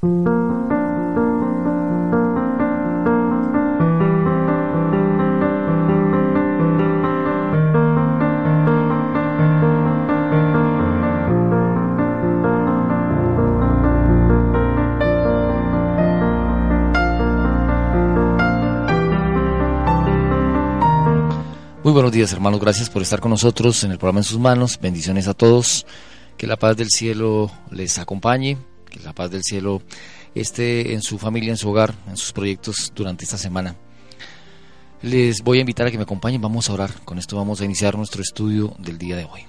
Muy buenos días hermanos, gracias por estar con nosotros en el programa En sus manos. Bendiciones a todos. Que la paz del cielo les acompañe, que la paz del cielo esté en su familia, en su hogar, en sus proyectos durante esta semana. Les voy a invitar a que me acompañen, vamos a orar. Con esto vamos a iniciar nuestro estudio del día de hoy.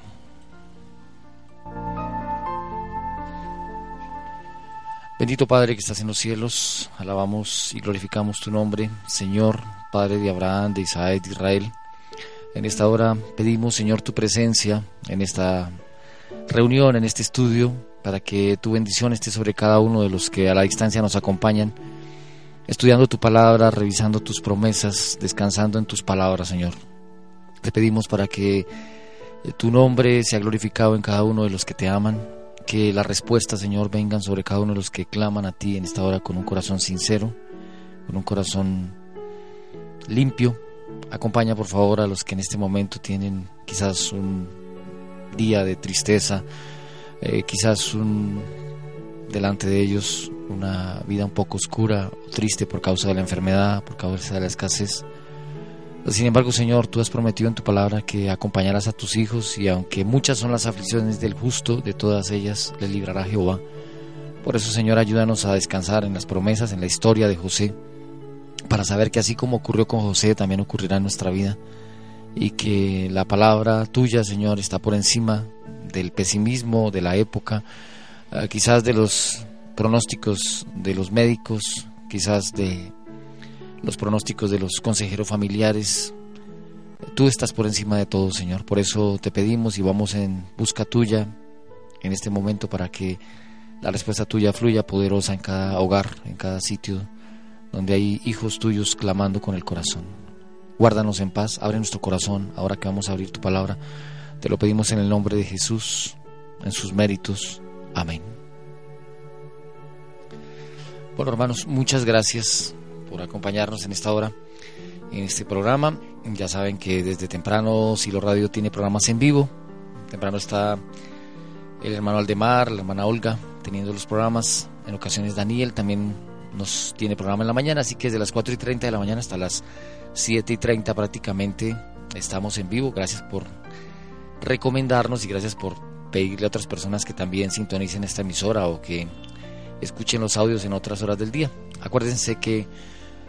Bendito Padre que estás en los cielos, alabamos y glorificamos tu nombre, Señor, Padre de Abraham, de Isaac, de Israel. En esta hora pedimos, Señor, tu presencia en esta reunión, en este estudio, para que tu bendición esté sobre cada uno de los que a la distancia nos acompañan, estudiando tu palabra, revisando tus promesas, descansando en tus palabras, Señor. Te pedimos para que tu nombre sea glorificado en cada uno de los que te aman, que las respuestas, Señor, vengan sobre cada uno de los que claman a ti en esta hora con un corazón sincero, con un corazón limpio. Acompaña, por favor, a los que en este momento tienen quizás un día de tristeza, eh, quizás un, delante de ellos una vida un poco oscura triste por causa de la enfermedad, por causa de la escasez. Sin embargo, Señor, tú has prometido en tu palabra que acompañarás a tus hijos y aunque muchas son las aflicciones del justo, de todas ellas le librará Jehová. Por eso, Señor, ayúdanos a descansar en las promesas, en la historia de José, para saber que así como ocurrió con José, también ocurrirá en nuestra vida y que la palabra tuya, Señor, está por encima del pesimismo de la época, eh, quizás de los pronósticos de los médicos, quizás de los pronósticos de los consejeros familiares. Tú estás por encima de todo, Señor. Por eso te pedimos y vamos en busca tuya en este momento para que la respuesta tuya fluya poderosa en cada hogar, en cada sitio donde hay hijos tuyos clamando con el corazón. Guárdanos en paz, abre nuestro corazón ahora que vamos a abrir tu palabra. Te lo pedimos en el nombre de Jesús, en sus méritos. Amén. Bueno, hermanos, muchas gracias por acompañarnos en esta hora, en este programa. Ya saben que desde temprano Silo Radio tiene programas en vivo. Temprano está el hermano Aldemar, la hermana Olga, teniendo los programas. En ocasiones Daniel también nos tiene programa en la mañana, así que desde las 4 y 30 de la mañana hasta las 7 y 30 prácticamente estamos en vivo. Gracias por recomendarnos y gracias por pedirle a otras personas que también sintonicen esta emisora o que escuchen los audios en otras horas del día. Acuérdense que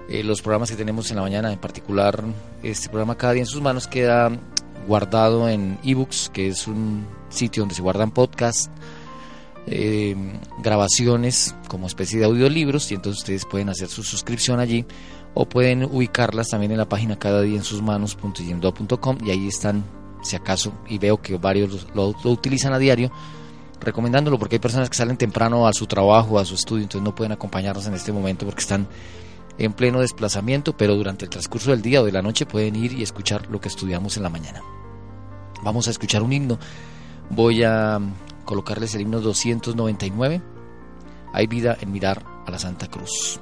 eh, los programas que tenemos en la mañana, en particular este programa Cada día en sus manos, queda guardado en ebooks, que es un sitio donde se guardan podcasts, eh, grabaciones como especie de audiolibros y entonces ustedes pueden hacer su suscripción allí o pueden ubicarlas también en la página cada día en sus manos.yendo.com y ahí están si acaso y veo que varios lo, lo, utilizan a diario recomendándolo porque hay personas que salen temprano a su trabajo a su estudio entonces no pueden acompañarnos en este momento porque están en pleno desplazamiento pero durante el transcurso del día o de la noche pueden ir y escuchar lo que estudiamos en la mañana. Vamos a escuchar un himno. Voy a colocarles el himno 299 hay vida en mirar a la Santa Cruz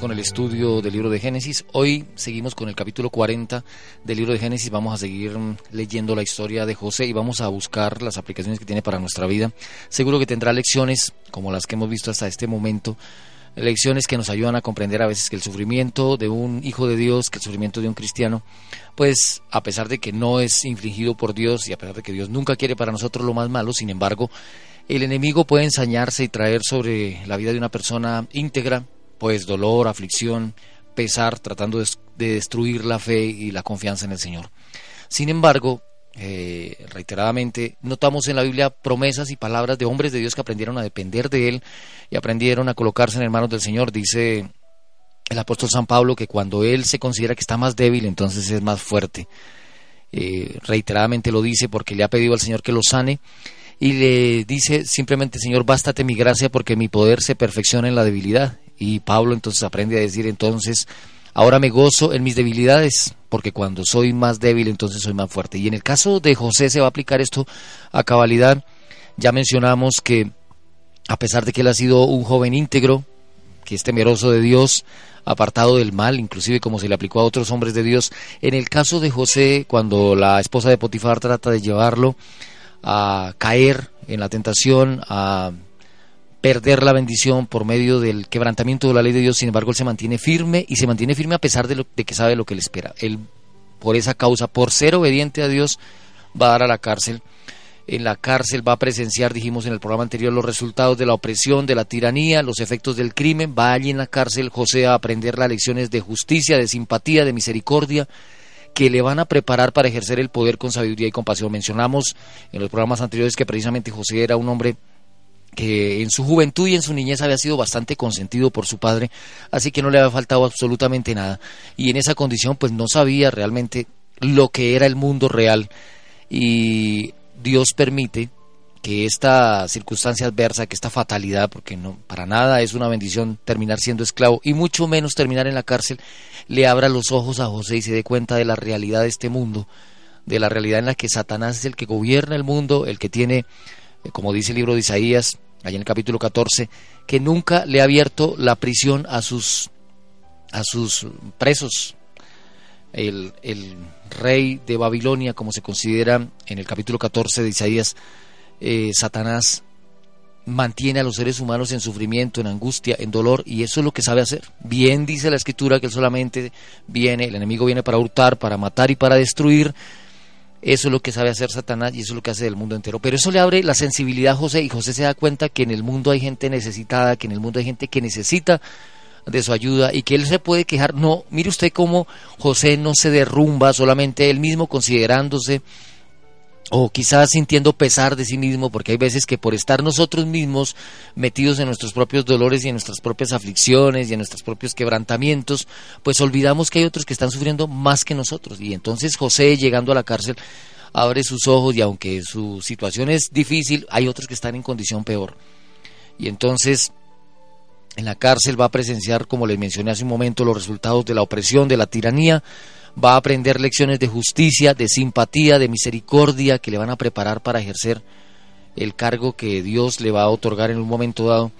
con el estudio del libro de Génesis. Hoy seguimos con el capítulo 40 del libro de Génesis. Vamos a seguir mm, leyendo la historia de José y vamos a buscar las aplicaciones que tiene para nuestra vida. Seguro que tendrá lecciones como las que hemos visto hasta este momento. Lecciones que nos ayudan a comprender a veces que el sufrimiento de un hijo de Dios, que el sufrimiento de un cristiano, pues a pesar de que no es infligido por Dios y a pesar de que Dios nunca quiere para nosotros lo más malo, sin embargo, el enemigo puede ensañarse y traer sobre la vida de una persona íntegra, pues dolor, aflicción, pesar, tratando de, destruir la fe y la confianza en el Señor. Sin embargo, eh, reiteradamente, notamos en la Biblia promesas y palabras de hombres de Dios que aprendieron a depender de Él y aprendieron a colocarse en manos del Señor. Dice el apóstol San Pablo que cuando Él se considera que está más débil, entonces es más fuerte. Eh, reiteradamente lo dice porque le ha pedido al Señor que lo sane y le dice simplemente, Señor, bástate mi gracia porque mi poder se perfecciona en la debilidad. Y Pablo entonces aprende a decir entonces, ahora me gozo en mis debilidades, porque cuando soy más débil entonces soy más fuerte. Y en el caso de José se va a aplicar esto a cabalidad. Ya mencionamos que a pesar de que él ha sido un joven íntegro, que es temeroso de Dios, apartado del mal, inclusive como se le aplicó a otros hombres de Dios, en el caso de José, cuando la esposa de Potifar trata de llevarlo a caer en la tentación, a perder la bendición por medio del quebrantamiento de la ley de Dios, sin embargo él se mantiene firme y se mantiene firme a pesar de, lo, de que sabe lo que le espera. Él, por esa causa, por ser obediente a Dios, va a dar a la cárcel. En la cárcel va a presenciar, dijimos en el programa anterior, los resultados de la opresión, de la tiranía, los efectos del crimen. Va allí en la cárcel José a aprender las lecciones de justicia, de simpatía, de misericordia, que le van a preparar para ejercer el poder con sabiduría y compasión. Mencionamos en los programas anteriores que precisamente José era un hombre que en su juventud y en su niñez había sido bastante consentido por su padre, así que no le había faltado absolutamente nada. Y en esa condición pues no sabía realmente lo que era el mundo real. Y Dios permite que esta circunstancia adversa, que esta fatalidad, porque no para nada es una bendición terminar siendo esclavo y mucho menos terminar en la cárcel, le abra los ojos a José y se dé cuenta de la realidad de este mundo, de la realidad en la que Satanás es el que gobierna el mundo, el que tiene como dice el libro de Isaías, allá en el capítulo 14, que nunca le ha abierto la prisión a sus, a sus presos. El, el rey de Babilonia, como se considera en el capítulo 14 de Isaías, eh, Satanás mantiene a los seres humanos en sufrimiento, en angustia, en dolor, y eso es lo que sabe hacer. Bien dice la escritura que él solamente viene, el enemigo viene para hurtar, para matar y para destruir, eso es lo que sabe hacer Satanás y eso es lo que hace del mundo entero. Pero eso le abre la sensibilidad a José y José se da cuenta que en el mundo hay gente necesitada, que en el mundo hay gente que necesita de su ayuda y que él se puede quejar. No, mire usted cómo José no se derrumba solamente él mismo considerándose o quizás sintiendo pesar de sí mismo, porque hay veces que por estar nosotros mismos metidos en nuestros propios dolores y en nuestras propias aflicciones y en nuestros propios quebrantamientos, pues olvidamos que hay otros que están sufriendo más que nosotros. Y entonces José, llegando a la cárcel, abre sus ojos y aunque su situación es difícil, hay otros que están en condición peor. Y entonces en la cárcel va a presenciar, como les mencioné hace un momento, los resultados de la opresión, de la tiranía, va a aprender lecciones de justicia, de simpatía, de misericordia que le van a preparar para ejercer el cargo que Dios le va a otorgar en un momento dado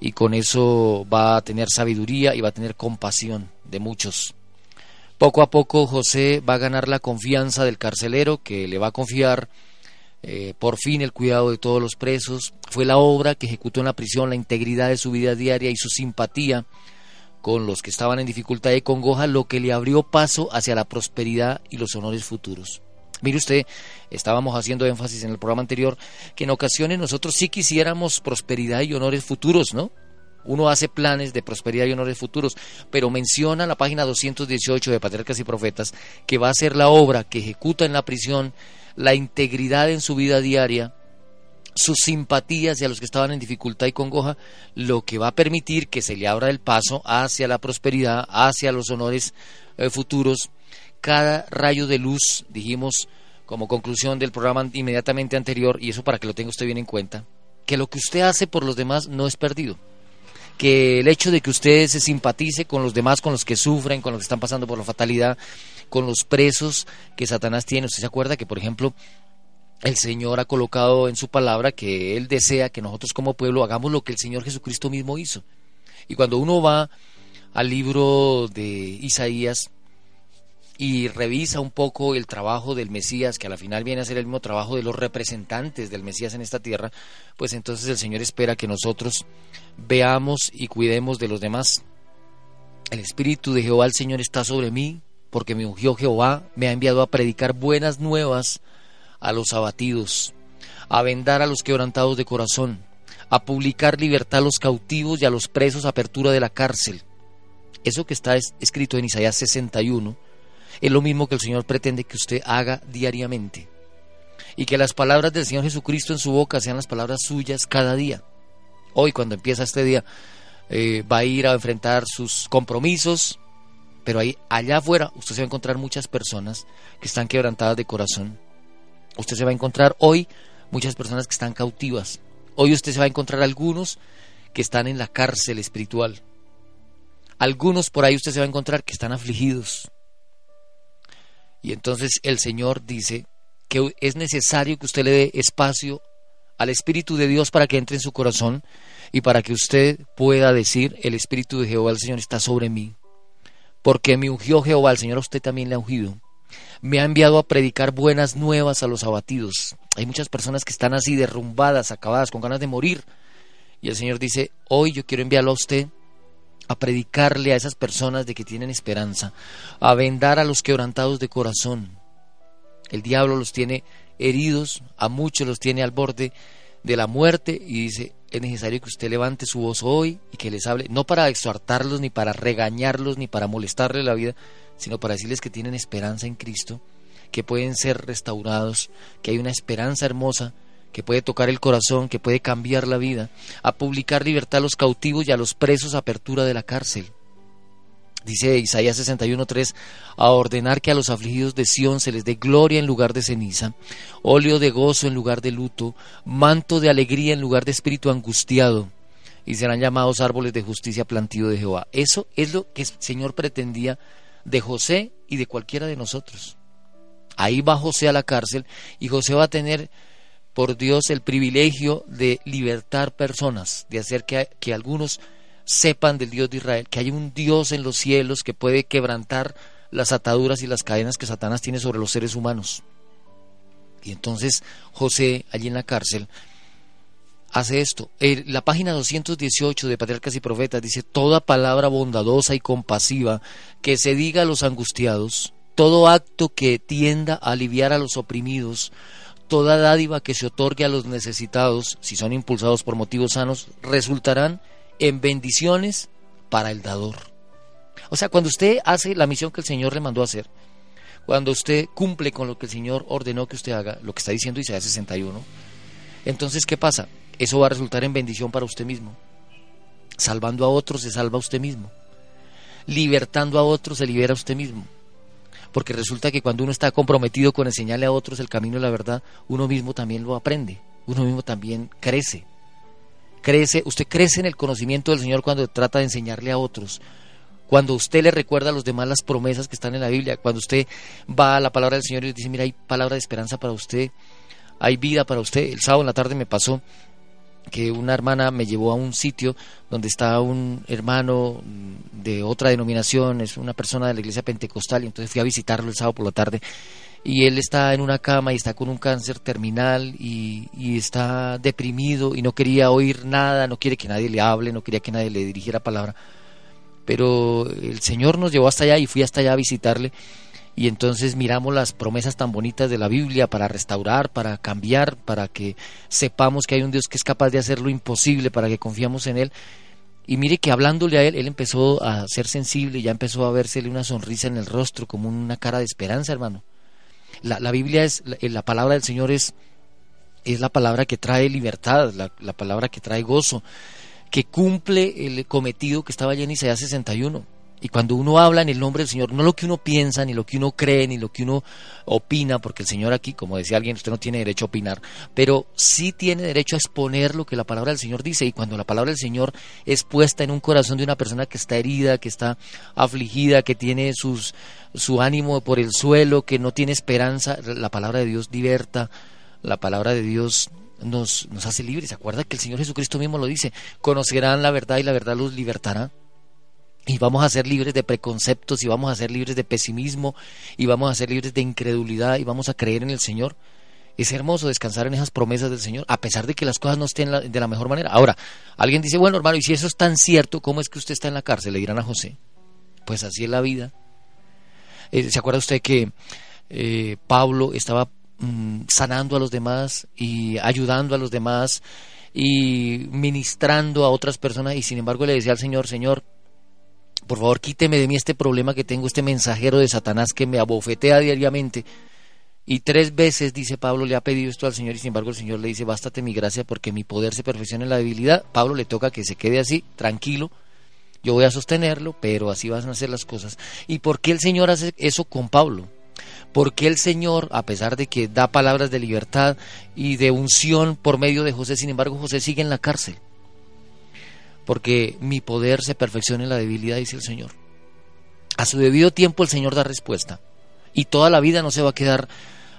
y con eso va a tener sabiduría y va a tener compasión de muchos. Poco a poco José va a ganar la confianza del carcelero que le va a confiar eh, por fin el cuidado de todos los presos. Fue la obra que ejecutó en la prisión la integridad de su vida diaria y su simpatía con los que estaban en dificultad y congoja, lo que le abrió paso hacia la prosperidad y los honores futuros. Mire usted, estábamos haciendo énfasis en el programa anterior que en ocasiones nosotros sí quisiéramos prosperidad y honores futuros, ¿no? Uno hace planes de prosperidad y honores futuros, pero menciona la página 218 de Patriarcas y Profetas que va a ser la obra que ejecuta en la prisión la integridad en su vida diaria, sus simpatías y a los que estaban en dificultad y congoja, lo que va a permitir que se le abra el paso hacia la prosperidad, hacia los honores eh, futuros. Cada rayo de luz, dijimos como conclusión del programa inmediatamente anterior, y eso para que lo tenga usted bien en cuenta, que lo que usted hace por los demás no es perdido. Que el hecho de que usted se simpatice con los demás, con los que sufren, con los que están pasando por la fatalidad, con los presos que Satanás tiene. Usted se acuerda que, por ejemplo, el Señor ha colocado en su palabra que Él desea que nosotros como pueblo hagamos lo que el Señor Jesucristo mismo hizo. Y cuando uno va al libro de Isaías y revisa un poco el trabajo del Mesías, que a la final viene a ser el mismo trabajo de los representantes del Mesías en esta tierra, pues entonces el Señor espera que nosotros veamos y cuidemos de los demás. El Espíritu de Jehová el Señor está sobre mí, porque me ungió Jehová, me ha enviado a predicar buenas nuevas a los abatidos, a vendar a los quebrantados de corazón, a publicar libertad a los cautivos y a los presos, apertura de la cárcel. Eso que está escrito en Isaías 61 es lo mismo que el Señor pretende que usted haga diariamente. Y que las palabras del Señor Jesucristo en su boca sean las palabras suyas cada día. Hoy, cuando empieza este día, eh, va a ir a enfrentar sus compromisos, pero ahí, allá afuera, usted se va a encontrar muchas personas que están quebrantadas de corazón. Usted se va a encontrar hoy muchas personas que están cautivas. Hoy usted se va a encontrar algunos que están en la cárcel espiritual. Algunos por ahí usted se va a encontrar que están afligidos, y entonces el Señor dice que es necesario que usted le dé espacio al Espíritu de Dios para que entre en su corazón y para que usted pueda decir, el Espíritu de Jehová el Señor está sobre mí. Porque me ungió Jehová, el Señor a usted también le ha ungido. Me ha enviado a predicar buenas nuevas a los abatidos. Hay muchas personas que están así derrumbadas, acabadas, con ganas de morir. Y el Señor dice, hoy yo quiero enviarlo a usted a predicarle a esas personas de que tienen esperanza, a vendar a los quebrantados de corazón. El diablo los tiene heridos, a muchos los tiene al borde de la muerte y dice, es necesario que usted levante su voz hoy y que les hable, no para exhortarlos, ni para regañarlos, ni para molestarle la vida, sino para decirles que tienen esperanza en Cristo, que pueden ser restaurados, que hay una esperanza hermosa que puede tocar el corazón, que puede cambiar la vida, a publicar libertad a los cautivos y a los presos, apertura de la cárcel. Dice Isaías 61.3, a ordenar que a los afligidos de Sión se les dé gloria en lugar de ceniza, óleo de gozo en lugar de luto, manto de alegría en lugar de espíritu angustiado, y serán llamados árboles de justicia plantío de Jehová. Eso es lo que el Señor pretendía de José y de cualquiera de nosotros. Ahí va José a la cárcel y José va a tener por Dios el privilegio de libertar personas, de hacer que, que algunos sepan del Dios de Israel, que hay un Dios en los cielos que puede quebrantar las ataduras y las cadenas que Satanás tiene sobre los seres humanos. Y entonces José, allí en la cárcel, hace esto. la página 218 de Patriarcas y Profetas dice, toda palabra bondadosa y compasiva que se diga a los angustiados, todo acto que tienda a aliviar a los oprimidos, toda dádiva que se otorgue a los necesitados, si son impulsados por motivos sanos, resultarán en bendiciones para el dador. O sea, cuando usted hace la misión que el Señor le mandó hacer, cuando usted cumple con lo que el Señor ordenó que usted haga, lo que está diciendo Isaías 61, entonces, ¿qué pasa? Eso va a resultar en bendición para usted mismo. Salvando a otros se salva usted mismo. Libertando a otros se libera usted mismo porque resulta que cuando uno está comprometido con enseñarle a otros el camino de la verdad, uno mismo también lo aprende, uno mismo también crece. Crece, usted crece en el conocimiento del Señor cuando trata de enseñarle a otros. Cuando usted le recuerda a los demás las promesas que están en la Biblia, cuando usted va a la palabra del Señor y dice, mira, hay palabra de esperanza para usted, hay vida para usted. El sábado en la tarde me pasó que una hermana me llevó a un sitio donde está un hermano de otra denominación, es una persona de la iglesia pentecostal, y entonces fui a visitarlo el sábado por la tarde, y él está en una cama y está con un cáncer terminal y, y está deprimido y no quería oír nada, no quiere que nadie le hable, no quería que nadie le dirigiera palabra, pero el Señor nos llevó hasta allá y fui hasta allá a visitarle y entonces miramos las promesas tan bonitas de la Biblia para restaurar, para cambiar, para que sepamos que hay un Dios que es capaz de hacer lo imposible, para que confiamos en Él. Y mire que hablándole a Él, Él empezó a ser sensible, ya empezó a versele una sonrisa en el rostro, como una cara de esperanza, hermano. La, Biblia es, la, la, palabra del Señor es, es la palabra que trae libertad, la, la palabra que trae gozo, que cumple el cometido que estaba allí en Isaías 61 y cuando uno habla en el nombre del Señor, no lo que uno piensa, ni lo que uno cree, ni lo que uno opina, porque el Señor aquí, como decía alguien, usted no tiene derecho a opinar, pero sí tiene derecho a exponer lo que la palabra del Señor dice. Y cuando la palabra del Señor es puesta en un corazón de una persona que está herida, que está afligida, que tiene sus, su ánimo por el suelo, que no tiene esperanza, la palabra de Dios liberta, la palabra de Dios nos, nos hace libres. ¿Se acuerda que el Señor Jesucristo mismo lo dice? Conocerán la verdad y la verdad los libertará. Y vamos a ser libres de preconceptos y vamos a ser libres de pesimismo y vamos a ser libres de incredulidad y vamos a creer en el Señor. Es hermoso descansar en esas promesas del Señor, a pesar de que las cosas no estén de la mejor manera. Ahora, alguien dice, bueno, hermano, y si eso es tan cierto, ¿cómo es que usted está en la cárcel? Le dirán a José. Pues así es la vida. Eh, ¿Se acuerda usted que eh, Pablo estaba mm, sanando a los demás y ayudando a los demás y ministrando a otras personas y sin embargo le decía al Señor, Señor, por favor quíteme de mí este problema que tengo, este mensajero de Satanás que me abofetea diariamente. Y tres veces, dice Pablo, le ha pedido esto al Señor y sin embargo el Señor le dice, bástate mi gracia porque mi poder se perfecciona en la debilidad. Pablo le toca que se quede así, tranquilo. Yo voy a sostenerlo, pero así van a ser las cosas. ¿Y por qué el Señor hace eso con Pablo? Porque el Señor, a pesar de que da palabras de libertad y de unción por medio de José, sin embargo José sigue en la cárcel? Porque mi poder se perfecciona en la debilidad, dice el Señor. A su debido tiempo el Señor da respuesta. Y toda la vida no se va a quedar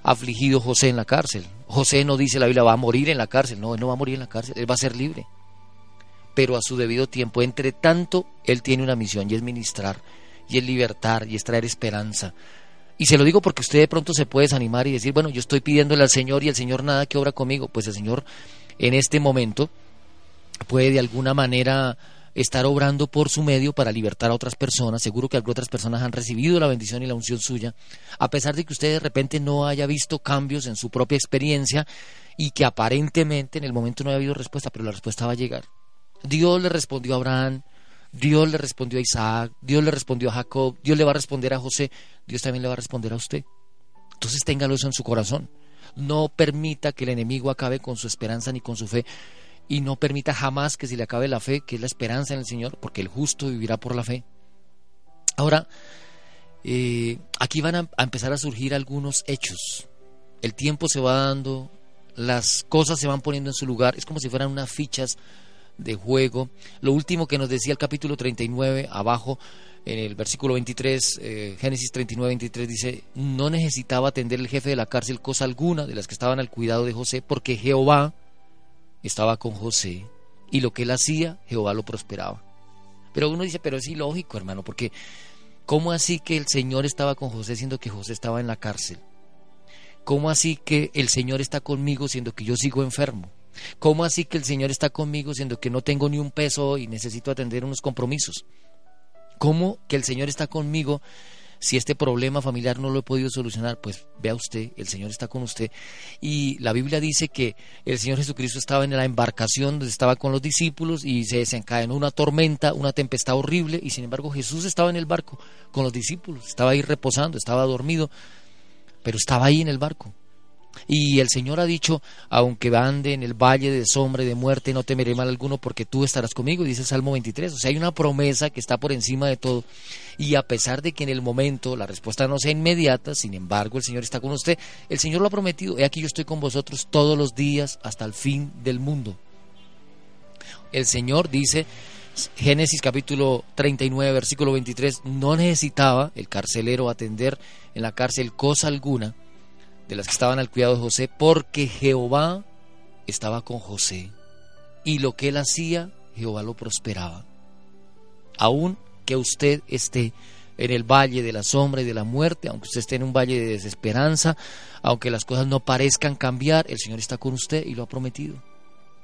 afligido José en la cárcel. José no dice la Biblia va a morir en la cárcel, no, él no va a morir en la cárcel, él va a ser libre. Pero a su debido tiempo, entre tanto, él tiene una misión y es ministrar, y es libertar, y es traer esperanza. Y se lo digo porque usted de pronto se puede desanimar y decir, bueno, yo estoy pidiéndole al Señor y el Señor nada que obra conmigo. Pues el Señor en este momento puede de alguna manera estar obrando por su medio para libertar a otras personas. Seguro que otras personas han recibido la bendición y la unción suya, a pesar de que usted de repente no haya visto cambios en su propia experiencia y que aparentemente en el momento no haya habido respuesta, pero la respuesta va a llegar. Dios le respondió a Abraham, Dios le respondió a Isaac, Dios le respondió a Jacob, Dios le va a responder a José, Dios también le va a responder a usted. Entonces téngalo eso en su corazón. No permita que el enemigo acabe con su esperanza ni con su fe y no permita jamás que se le acabe la fe, que es la esperanza en el Señor, porque el justo vivirá por la fe. Ahora, eh, aquí van a, empezar a surgir algunos hechos. El tiempo se va dando, las cosas se van poniendo en su lugar, es como si fueran unas fichas de juego. Lo último que nos decía el capítulo 39, abajo, en el versículo 23, eh, Génesis 39, 23, dice, no necesitaba atender el jefe de la cárcel cosa alguna de las que estaban al cuidado de José, porque Jehová estaba con José y lo que él hacía, Jehová lo prosperaba. Pero uno dice, pero es ilógico, hermano, porque ¿cómo así que el Señor estaba con José siendo que José estaba en la cárcel? ¿Cómo así que el Señor está conmigo siendo que yo sigo enfermo? ¿Cómo así que el Señor está conmigo siendo que no tengo ni un peso y necesito atender unos compromisos? ¿Cómo que el Señor está conmigo si este problema familiar no lo he podido solucionar, pues vea usted, el Señor está con usted. Y la Biblia dice que el Señor Jesucristo estaba en la embarcación donde estaba con los discípulos y se desencadenó una tormenta, una tempestad horrible, y sin embargo Jesús estaba en el barco con los discípulos, estaba ahí reposando, estaba dormido, pero estaba ahí en el barco. Y el Señor ha dicho, aunque ande en el valle de sombra y de muerte, no temeré mal alguno porque tú estarás conmigo, dice Salmo 23. O sea, hay una promesa que está por encima de todo. Y a pesar de que en el momento la respuesta no sea inmediata, sin embargo el Señor está con usted, el Señor lo ha prometido. He aquí yo estoy con vosotros todos los días hasta el fin del mundo. El Señor dice, Génesis capítulo 39, versículo 23, no necesitaba el carcelero atender en la cárcel cosa alguna de las que estaban al cuidado de José, porque Jehová estaba con José y lo que él hacía, Jehová lo prosperaba. Aún que usted esté en el valle de la sombra y de la muerte, aunque usted esté en un valle de desesperanza, aunque las cosas no parezcan cambiar, el Señor está con usted y lo ha prometido.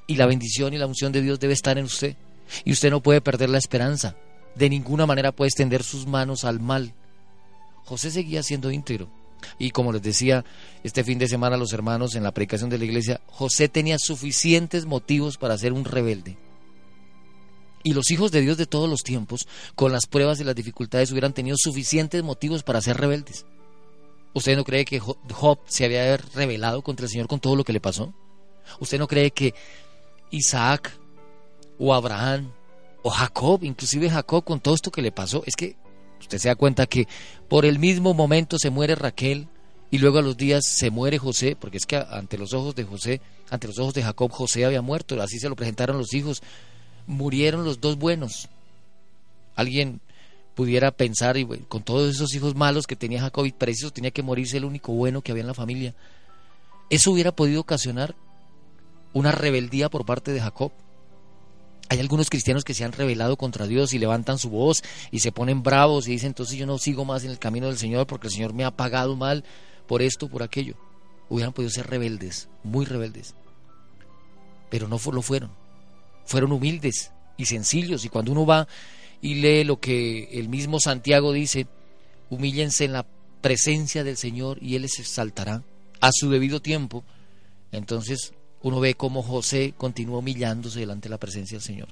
Y la bendición y la unción de Dios debe estar en usted. Y usted no puede perder la esperanza. De ninguna manera puede extender sus manos al mal. José seguía siendo íntegro. Y como les decía este fin de semana los hermanos en la predicación de la iglesia, José tenía suficientes motivos para ser un rebelde. Y los hijos de Dios de todos los tiempos, con las pruebas y las dificultades, hubieran tenido suficientes motivos para ser rebeldes. ¿Usted no cree que Job se había rebelado contra el Señor con todo lo que le pasó? ¿Usted no cree que Isaac o Abraham o Jacob, inclusive Jacob con todo esto que le pasó, es que Usted se da cuenta que por el mismo momento se muere Raquel y luego a los días se muere José, porque es que ante los ojos de José, ante los ojos de Jacob, José había muerto, así se lo presentaron los hijos. Murieron los dos buenos. Alguien pudiera pensar, y con todos esos hijos malos que tenía Jacob, y preciso tenía que morirse el único bueno que había en la familia. Eso hubiera podido ocasionar una rebeldía por parte de Jacob. Hay algunos cristianos que se han rebelado contra Dios y levantan su voz y se ponen bravos y dicen, entonces yo no sigo más en el camino del Señor porque el Señor me ha pagado mal por esto, por aquello. Hubieran podido ser rebeldes, muy rebeldes. Pero no lo fueron. Fueron humildes y sencillos. Y cuando uno va y lee lo que el mismo Santiago dice, humíllense en la presencia del Señor y Él les exaltará a su debido tiempo. Entonces uno ve cómo José continúa humillándose delante de la presencia del Señor.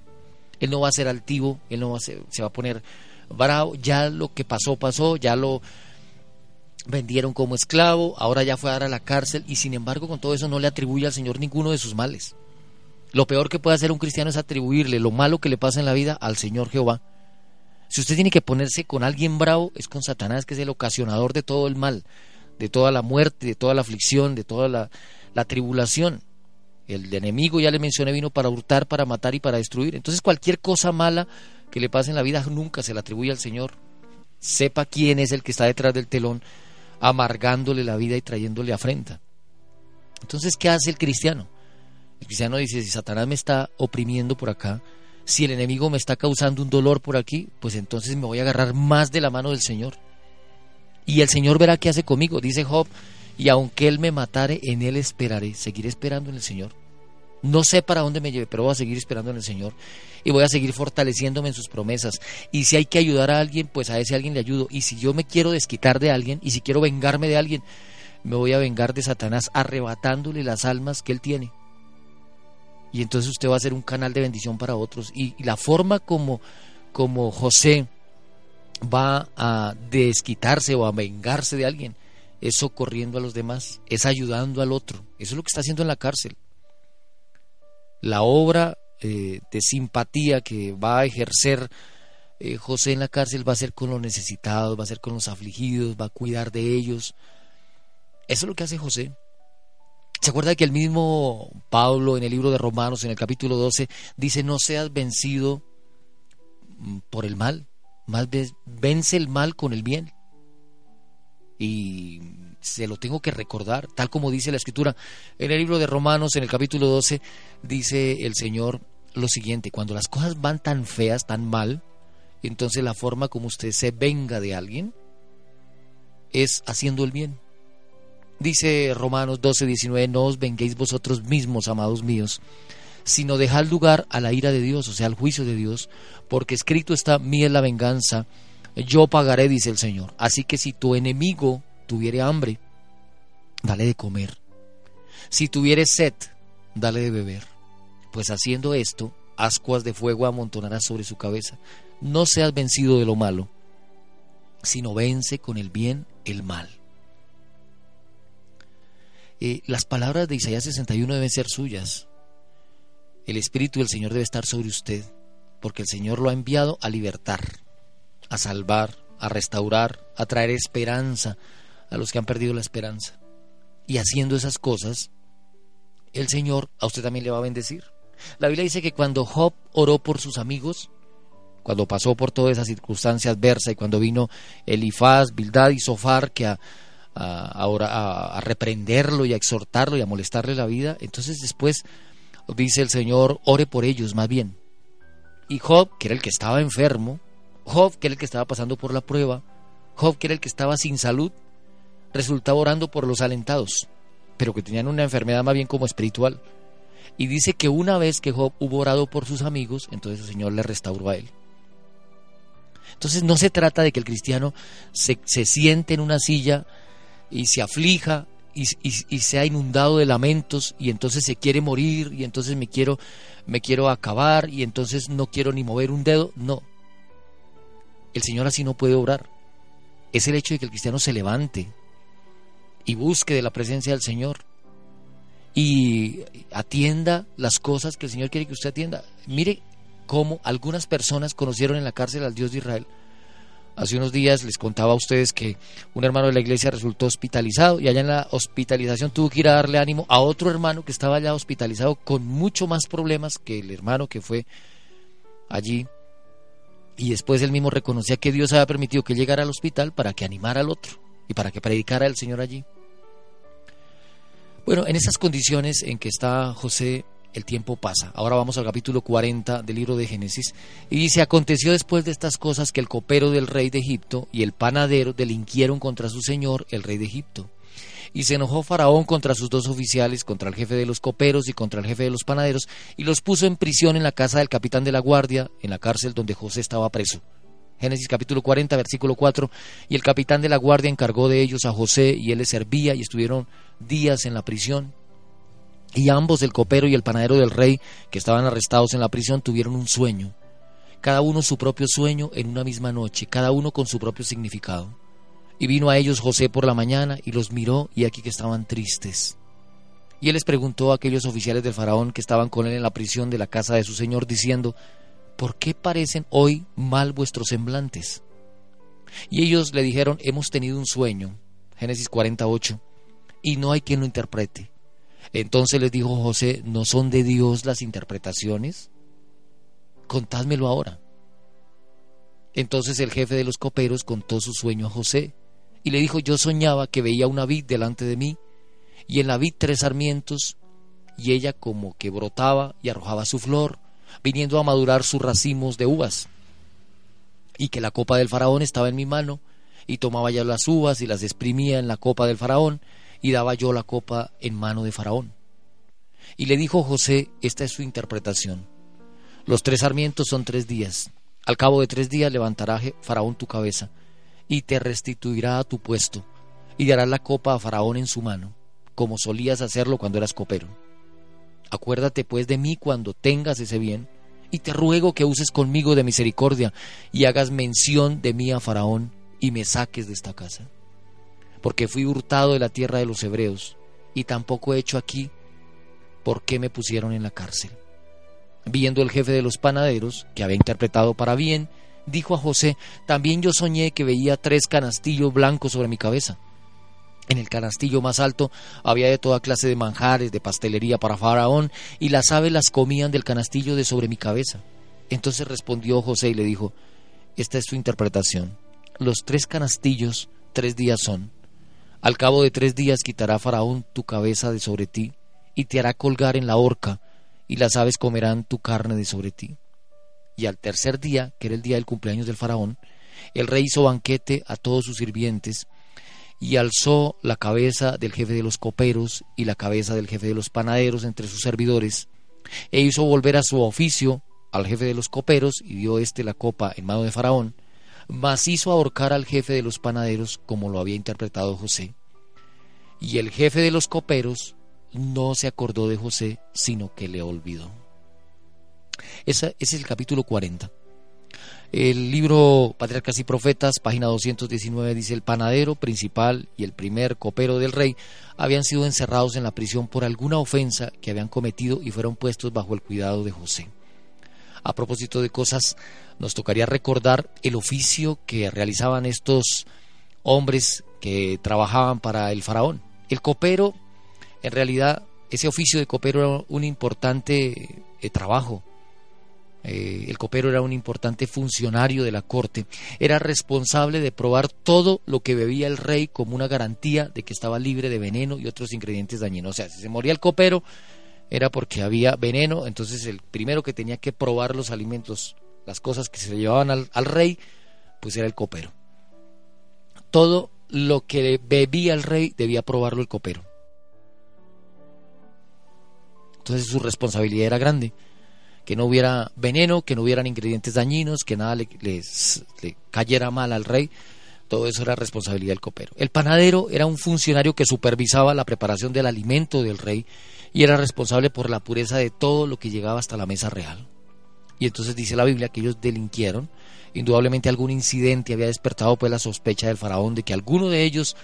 Él no va a ser altivo, él no va a se va a poner bravo, ya lo que pasó pasó, ya lo vendieron como esclavo, ahora ya fue a dar a la cárcel y sin embargo con todo eso no le atribuye al Señor ninguno de sus males. Lo peor que puede hacer un cristiano es atribuirle lo malo que le pasa en la vida al Señor Jehová. Si usted tiene que ponerse con alguien bravo, es con Satanás, que es el ocasionador de todo el mal, de toda la muerte, de toda la aflicción, de toda la, la tribulación. El enemigo, ya le mencioné, vino para hurtar, para matar y para destruir. Entonces cualquier cosa mala que le pase en la vida nunca se la atribuye al Señor. Sepa quién es el que está detrás del telón, amargándole la vida y trayéndole afrenta. Entonces, ¿qué hace el cristiano? El cristiano dice, si Satanás me está oprimiendo por acá, si el enemigo me está causando un dolor por aquí, pues entonces me voy a agarrar más de la mano del Señor. Y el Señor verá qué hace conmigo, dice Job, y aunque Él me matare, en Él esperaré, seguiré esperando en el Señor. No sé para dónde me lleve, pero voy a seguir esperando en el Señor y voy a seguir fortaleciéndome en sus promesas. Y si hay que ayudar a alguien, pues a ese alguien le ayudo. Y si yo me quiero desquitar de alguien y si quiero vengarme de alguien, me voy a vengar de Satanás arrebatándole las almas que él tiene. Y entonces usted va a ser un canal de bendición para otros. Y, la forma como, como José va a desquitarse o a vengarse de alguien es socorriendo a los demás, es ayudando al otro. Eso es lo que está haciendo en la cárcel. La obra eh, de simpatía que va a ejercer eh, José en la cárcel va a ser con los necesitados, va a ser con los afligidos, va a cuidar de ellos. Eso es lo que hace José. ¿Se acuerda que el mismo Pablo en el libro de Romanos, en el capítulo 12, dice, no seas vencido mm, por el mal, más vence el mal con el bien? Y se lo tengo que recordar, tal como dice la escritura. En el libro de Romanos, en el capítulo 12, dice el Señor lo siguiente, cuando las cosas van tan feas, tan mal, entonces la forma como usted se venga de alguien es haciendo el bien. Dice Romanos 12, 19, no os venguéis vosotros mismos, amados míos, sino dejad lugar a la ira de Dios, o sea, al juicio de Dios, porque escrito está, mía es la venganza, yo pagaré, dice el Señor. Así que si tu enemigo tuviere hambre, dale de comer. Si tuviere sed, dale de beber. Pues haciendo esto, ascuas de fuego amontonarás sobre su cabeza. No seas vencido de lo malo, sino vence con el bien el mal. Eh, las palabras de Isaías 61 deben ser suyas. El Espíritu del Señor debe estar sobre usted, porque el Señor lo ha enviado a libertar, a salvar, a restaurar, a traer esperanza, a los que han perdido la esperanza. Y haciendo esas cosas, el Señor a usted también le va a bendecir. La Biblia dice que cuando Job oró por sus amigos, cuando pasó por todas esas circunstancias adversas y cuando vino Elifaz, Bildad y Sofar que a, a, a, reprenderlo y a exhortarlo y a molestarle la vida, entonces después dice el Señor, ore por ellos más bien. Y Job, que era el que estaba enfermo, Job, que era el que estaba pasando por la prueba, Job, que era el que estaba sin salud, resultaba orando por los alentados, pero que tenían una enfermedad más bien como espiritual. Y dice que una vez que Job hubo orado por sus amigos, entonces el Señor le restauró a él. Entonces no se trata de que el cristiano se, siente en una silla y se aflija y, y, sea inundado de lamentos y entonces se quiere morir y entonces me quiero, me quiero acabar y entonces no quiero ni mover un dedo. No. El Señor así no puede obrar. Es el hecho de que el cristiano se levante, y busque de la presencia del Señor y atienda las cosas que el Señor quiere que usted atienda. Mire cómo algunas personas conocieron en la cárcel al Dios de Israel. Hace unos días les contaba a ustedes que un hermano de la iglesia resultó hospitalizado y allá en la hospitalización tuvo que ir a darle ánimo a otro hermano que estaba allá hospitalizado con mucho más problemas que el hermano que fue allí. Y después él mismo reconocía que Dios había permitido que llegara al hospital para que animara al otro y para que predicara el Señor allí. Bueno, en esas condiciones en que está José el tiempo pasa. Ahora vamos al capítulo 40 del libro de Génesis. Y dice, aconteció después de estas cosas que el copero del rey de Egipto y el panadero delinquieron contra su señor, el rey de Egipto. Y se enojó Faraón contra sus dos oficiales, contra el jefe de los coperos y contra el jefe de los panaderos, y los puso en prisión en la casa del capitán de la guardia, en la cárcel donde José estaba preso. Génesis capítulo 40, versículo 4, y el capitán de la guardia encargó de ellos a José, y él les servía, y estuvieron días en la prisión. Y ambos, el copero y el panadero del rey, que estaban arrestados en la prisión, tuvieron un sueño. Cada uno su propio sueño en una misma noche, cada uno con su propio significado. Y vino a ellos José por la mañana y los miró y aquí que estaban tristes. Y él les preguntó a aquellos oficiales del faraón que estaban con él en la prisión de la casa de su señor, diciendo, ¿por qué parecen hoy mal vuestros semblantes? Y ellos le dijeron, hemos tenido un sueño, Génesis 48, y no hay quien lo interprete. Entonces les dijo José, ¿no son de Dios las interpretaciones? Contádmelo ahora. Entonces el jefe de los coperos contó su sueño a José y le dijo, yo soñaba que veía una vid delante de mí y en la vid tres sarmientos y ella como que brotaba y arrojaba su flor, viniendo a madurar sus racimos de uvas. Y que la copa del faraón estaba en mi mano y tomaba ya las uvas y las exprimía en la copa del faraón y daba yo la copa en mano de Faraón. Y le dijo José, esta es su interpretación. Los tres sarmientos son tres días. Al cabo de tres días levantará Faraón tu cabeza y te restituirá a tu puesto y darás la copa a Faraón en su mano, como solías hacerlo cuando eras copero. Acuérdate pues de mí cuando tengas ese bien, y te ruego que uses conmigo de misericordia y hagas mención de mí a Faraón y me saques de esta casa porque fui hurtado de la tierra de los hebreos, y tampoco he hecho aquí por qué me pusieron en la cárcel. Viendo el jefe de los panaderos, que había interpretado para bien, dijo a José, también yo soñé que veía tres canastillos blancos sobre mi cabeza. En el canastillo más alto había de toda clase de manjares, de pastelería para Faraón, y las aves las comían del canastillo de sobre mi cabeza. Entonces respondió José y le dijo, esta es tu interpretación. Los tres canastillos tres días son, al cabo de tres días quitará Faraón tu cabeza de sobre ti, y te hará colgar en la horca, y las aves comerán tu carne de sobre ti. Y al tercer día, que era el día del cumpleaños del Faraón, el rey hizo banquete a todos sus sirvientes, y alzó la cabeza del jefe de los coperos y la cabeza del jefe de los panaderos entre sus servidores, e hizo volver a su oficio al jefe de los coperos, y dio éste la copa en mano de Faraón, mas hizo ahorcar al jefe de los panaderos como lo había interpretado José. Y el jefe de los coperos no se acordó de José, sino que le olvidó. Ese, es el capítulo 40. El libro Patriarcas y Profetas, página 219, dice, el panadero principal y el primer copero del rey habían sido encerrados en la prisión por alguna ofensa que habían cometido y fueron puestos bajo el cuidado de José. A propósito de cosas nos tocaría recordar el oficio que realizaban estos hombres que trabajaban para el faraón. El copero, en realidad, ese oficio de copero era un importante eh, trabajo. Eh, el copero era un importante funcionario de la corte. Era responsable de probar todo lo que bebía el rey como una garantía de que estaba libre de veneno y otros ingredientes dañinos. O sea, si se moría el copero era porque había veneno, entonces el primero que tenía que probar los alimentos las cosas que se llevaban al, rey, pues era el copero. Todo lo que bebía el rey debía probarlo el copero. Entonces su responsabilidad era grande. Que no hubiera veneno, que no hubieran ingredientes dañinos, que nada le, le, cayera mal al rey. Todo eso era responsabilidad del copero. El panadero era un funcionario que supervisaba la preparación del alimento del rey y era responsable por la pureza de todo lo que llegaba hasta la mesa real. Y entonces dice la Biblia que ellos delinquieron. Indudablemente algún incidente había despertado pues la sospecha del faraón de que alguno de ellos,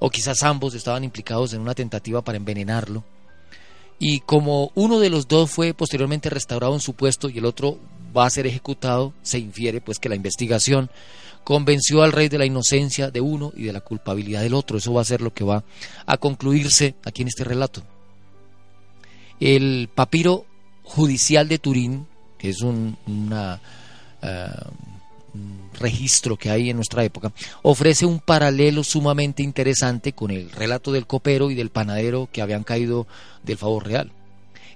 o quizás ambos, estaban implicados en una tentativa para envenenarlo. Y como uno de los dos fue posteriormente restaurado en su puesto y el otro va a ser ejecutado, se infiere pues que la investigación convenció al rey de la inocencia de uno y de la culpabilidad del otro. Eso va a ser lo que va a concluirse aquí en este relato. El papiro judicial de Turín que es un, eh, registro que hay en nuestra época, ofrece un paralelo sumamente interesante con el relato del copero y del panadero que habían caído del favor real.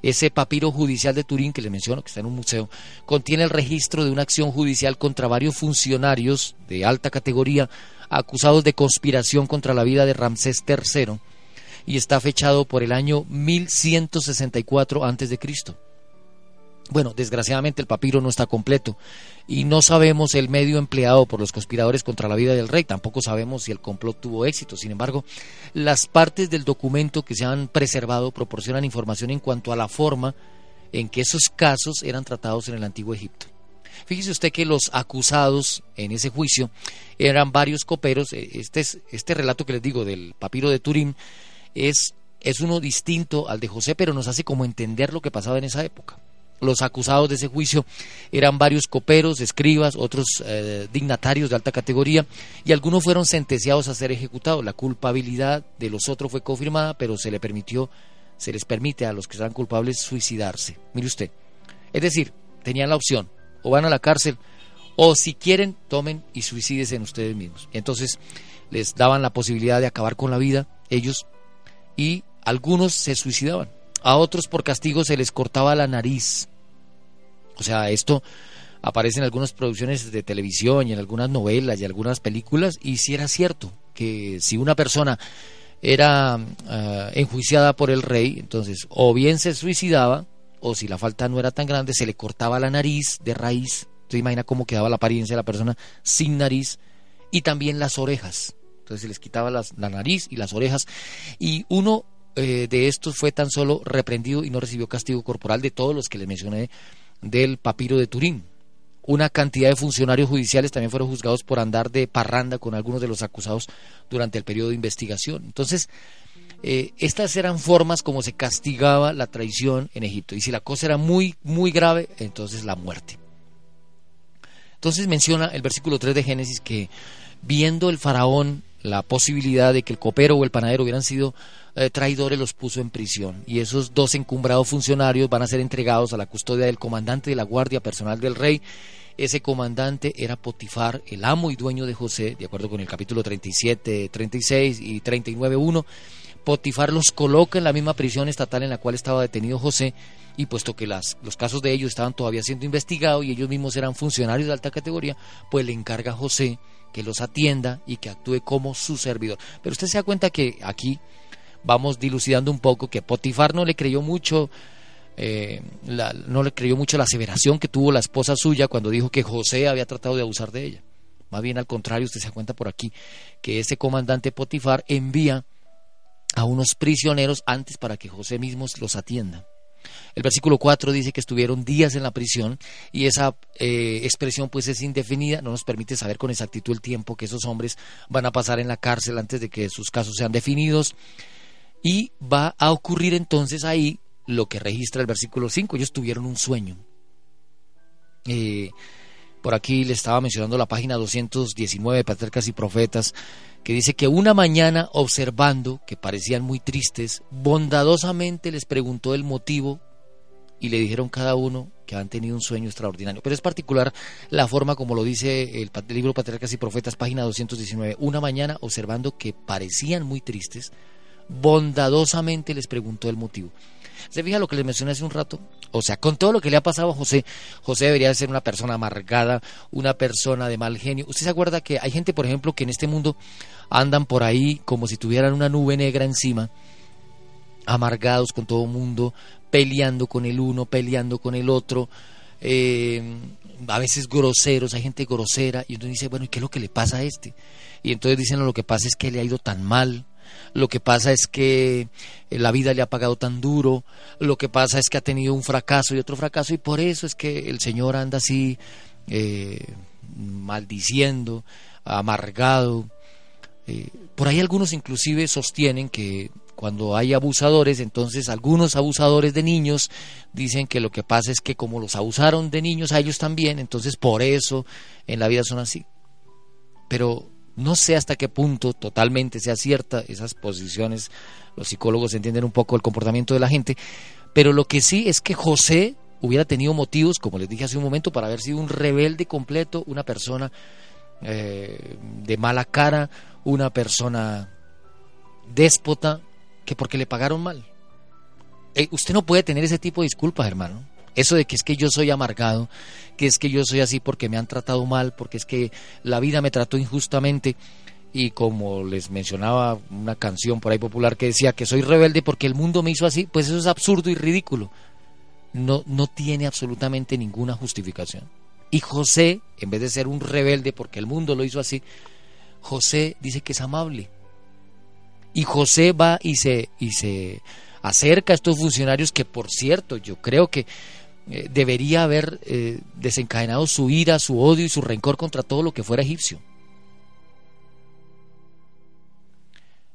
Ese papiro judicial de Turín que le menciono, que está en un museo, contiene el registro de una acción judicial contra varios funcionarios de alta categoría acusados de conspiración contra la vida de Ramsés III y está fechado por el año 1164 a.C. Bueno, desgraciadamente el papiro no está completo y no sabemos el medio empleado por los conspiradores contra la vida del rey, tampoco sabemos si el complot tuvo éxito. Sin embargo, las partes del documento que se han preservado proporcionan información en cuanto a la forma en que esos casos eran tratados en el antiguo Egipto. Fíjese usted que los acusados en ese juicio eran varios coperos. E, este, es, este relato que les digo del papiro de Turín es, es uno distinto al de José, pero nos hace como entender lo que pasaba en esa época. Los acusados de ese juicio eran varios coperos, escribas, otros eh, dignatarios de alta categoría y algunos fueron sentenciados a ser ejecutados. La culpabilidad de los otros fue confirmada, pero se le permitió, se les permite a los que están culpables suicidarse. Mire usted. Es decir, tenían la opción, o van a la cárcel, o si quieren, tomen y suicídense en ustedes mismos. Entonces les daban la posibilidad de acabar con la vida, ellos, y algunos se suicidaban. A otros por castigo se les cortaba la nariz o sea, esto aparece en algunas producciones de televisión y en algunas novelas y algunas películas, y si era cierto que si una persona era ah, enjuiciada por el rey, entonces o bien se suicidaba, o si la falta no era tan grande, se le cortaba la nariz de raíz. Usted imagina cómo quedaba la apariencia de la persona sin nariz, y también las orejas. Entonces se les quitaba la nariz y las orejas, y uno eh, de estos fue tan solo reprendido y no recibió castigo corporal de todos los que les mencioné del papiro de Turín. Una cantidad de funcionarios judiciales también fueron juzgados por andar de parranda con algunos de los acusados durante el periodo de investigación. Entonces, eh, estas eran formas como se castigaba la traición en Egipto. Y si la cosa era muy, muy grave, entonces la muerte. Entonces menciona el versículo 3 de Génesis que viendo el faraón la posibilidad de que el copero o el panadero hubieran sido eh, traidores los puso en prisión y esos dos encumbrados funcionarios van a ser entregados a la custodia del comandante de la guardia personal del rey. Ese comandante era Potifar, el amo y dueño de José, de acuerdo con el capítulo 37, 36 y 39.1. Potifar los coloca en la misma prisión estatal en la cual estaba detenido José y puesto que las, los casos de ellos estaban todavía siendo investigados y ellos mismos eran funcionarios de alta categoría, pues le encarga a José que los atienda y que actúe como su servidor. Pero usted se da cuenta que aquí vamos dilucidando un poco que Potifar no le creyó mucho, eh, no le creyó mucho la aseveración que tuvo la esposa suya cuando dijo que José había tratado de abusar de ella. Más bien al contrario, usted se da cuenta por aquí que ese comandante Potifar envía a unos prisioneros antes para que José mismo los atienda. El versículo 4 dice que estuvieron días en la prisión y esa eh, expresión pues es indefinida, no nos permite saber con exactitud el tiempo que esos hombres van a pasar en la cárcel antes de que sus casos sean definidos. Y va a ocurrir entonces ahí lo que registra el versículo 5. Ellos tuvieron un sueño. Eh, por aquí le estaba mencionando la página 219 de Patriarcas y Profetas, que dice que una mañana observando que parecían muy tristes, bondadosamente les preguntó el motivo y le dijeron cada uno que han tenido un sueño extraordinario. Pero es particular la forma como lo dice el, libro Patriarcas y Profetas, página 219. Una mañana observando que parecían muy tristes, bondadosamente les preguntó el motivo. ¿Se fija lo que les mencioné hace un rato? O sea, con todo lo que le ha pasado a José, José debería ser una persona amargada, una persona de mal genio. ¿Usted se acuerda que hay gente, por ejemplo, que en este mundo andan por ahí como si tuvieran una nube negra encima, amargados con todo mundo, peleando con el uno, peleando con el otro, eh, a veces groseros, hay gente grosera, y uno dice, bueno, ¿y qué es lo que le pasa a este? Y entonces dicen, lo que pasa es que le ha ido tan mal, lo que pasa es que eh, la vida le ha pagado tan duro, lo que pasa es que ha tenido un fracaso y otro fracaso y por eso es que el Señor anda así eh, maldiciendo, amargado. Eh, por ahí algunos inclusive sostienen que cuando hay abusadores, entonces algunos abusadores de niños dicen que lo que pasa es que como los abusaron de niños a ellos también, entonces por eso en la vida son así. Pero no sé hasta qué punto totalmente sea cierta esas posiciones. Los psicólogos entienden un poco el comportamiento de la gente, pero lo que sí es que José hubiera tenido motivos, como les dije hace un momento, para haber sido un rebelde completo, una persona eh, de mala cara, una persona déspota, que porque le pagaron mal. eh, usted no puede tener ese tipo de disculpas, hermano. Eso de que es que yo soy amargado, que es que yo soy así porque me han tratado mal, porque es que la vida me trató injustamente. Y como les mencionaba una canción por ahí popular que decía que soy rebelde porque el mundo me hizo así, pues eso es absurdo y ridículo. No, no tiene absolutamente ninguna justificación. Y José, en vez de ser un rebelde porque el mundo lo hizo así, José dice que es amable. Y José va y se, y se acerca a estos funcionarios que, por cierto, yo creo que eh, debería haber eh, desencadenado su ira, su odio y su rencor contra todo lo que fuera egipcio.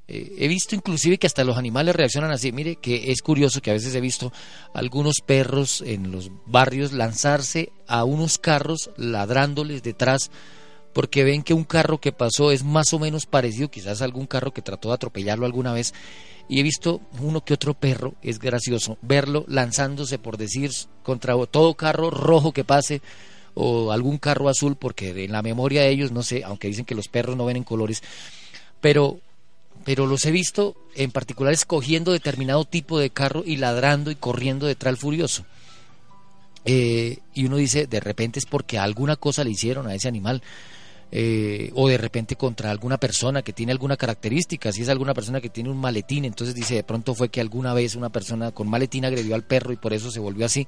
Eh, he visto inclusive que hasta los animales reaccionan así. Mire que es curioso que a veces he visto algunos perros en los barrios lanzarse a unos carros ladrándoles detrás porque ven que un carro que pasó es más o menos parecido quizás a algún carro que trató de atropellarlo alguna vez y he visto uno que otro perro, es gracioso, verlo lanzándose, por decir, contra todo carro rojo que pase o algún carro azul, porque en la memoria de ellos, no sé, aunque dicen que los perros no ven en colores, pero, pero los he visto en particular escogiendo determinado tipo de carro y ladrando y corriendo detrás furioso. Eh, y uno dice, de repente es porque alguna cosa le hicieron a ese animal. Eh, o de repente contra alguna persona que tiene alguna característica, si es alguna persona que tiene un maletín, entonces dice de pronto fue que alguna vez una persona con maletín agredió al perro y por eso se volvió así,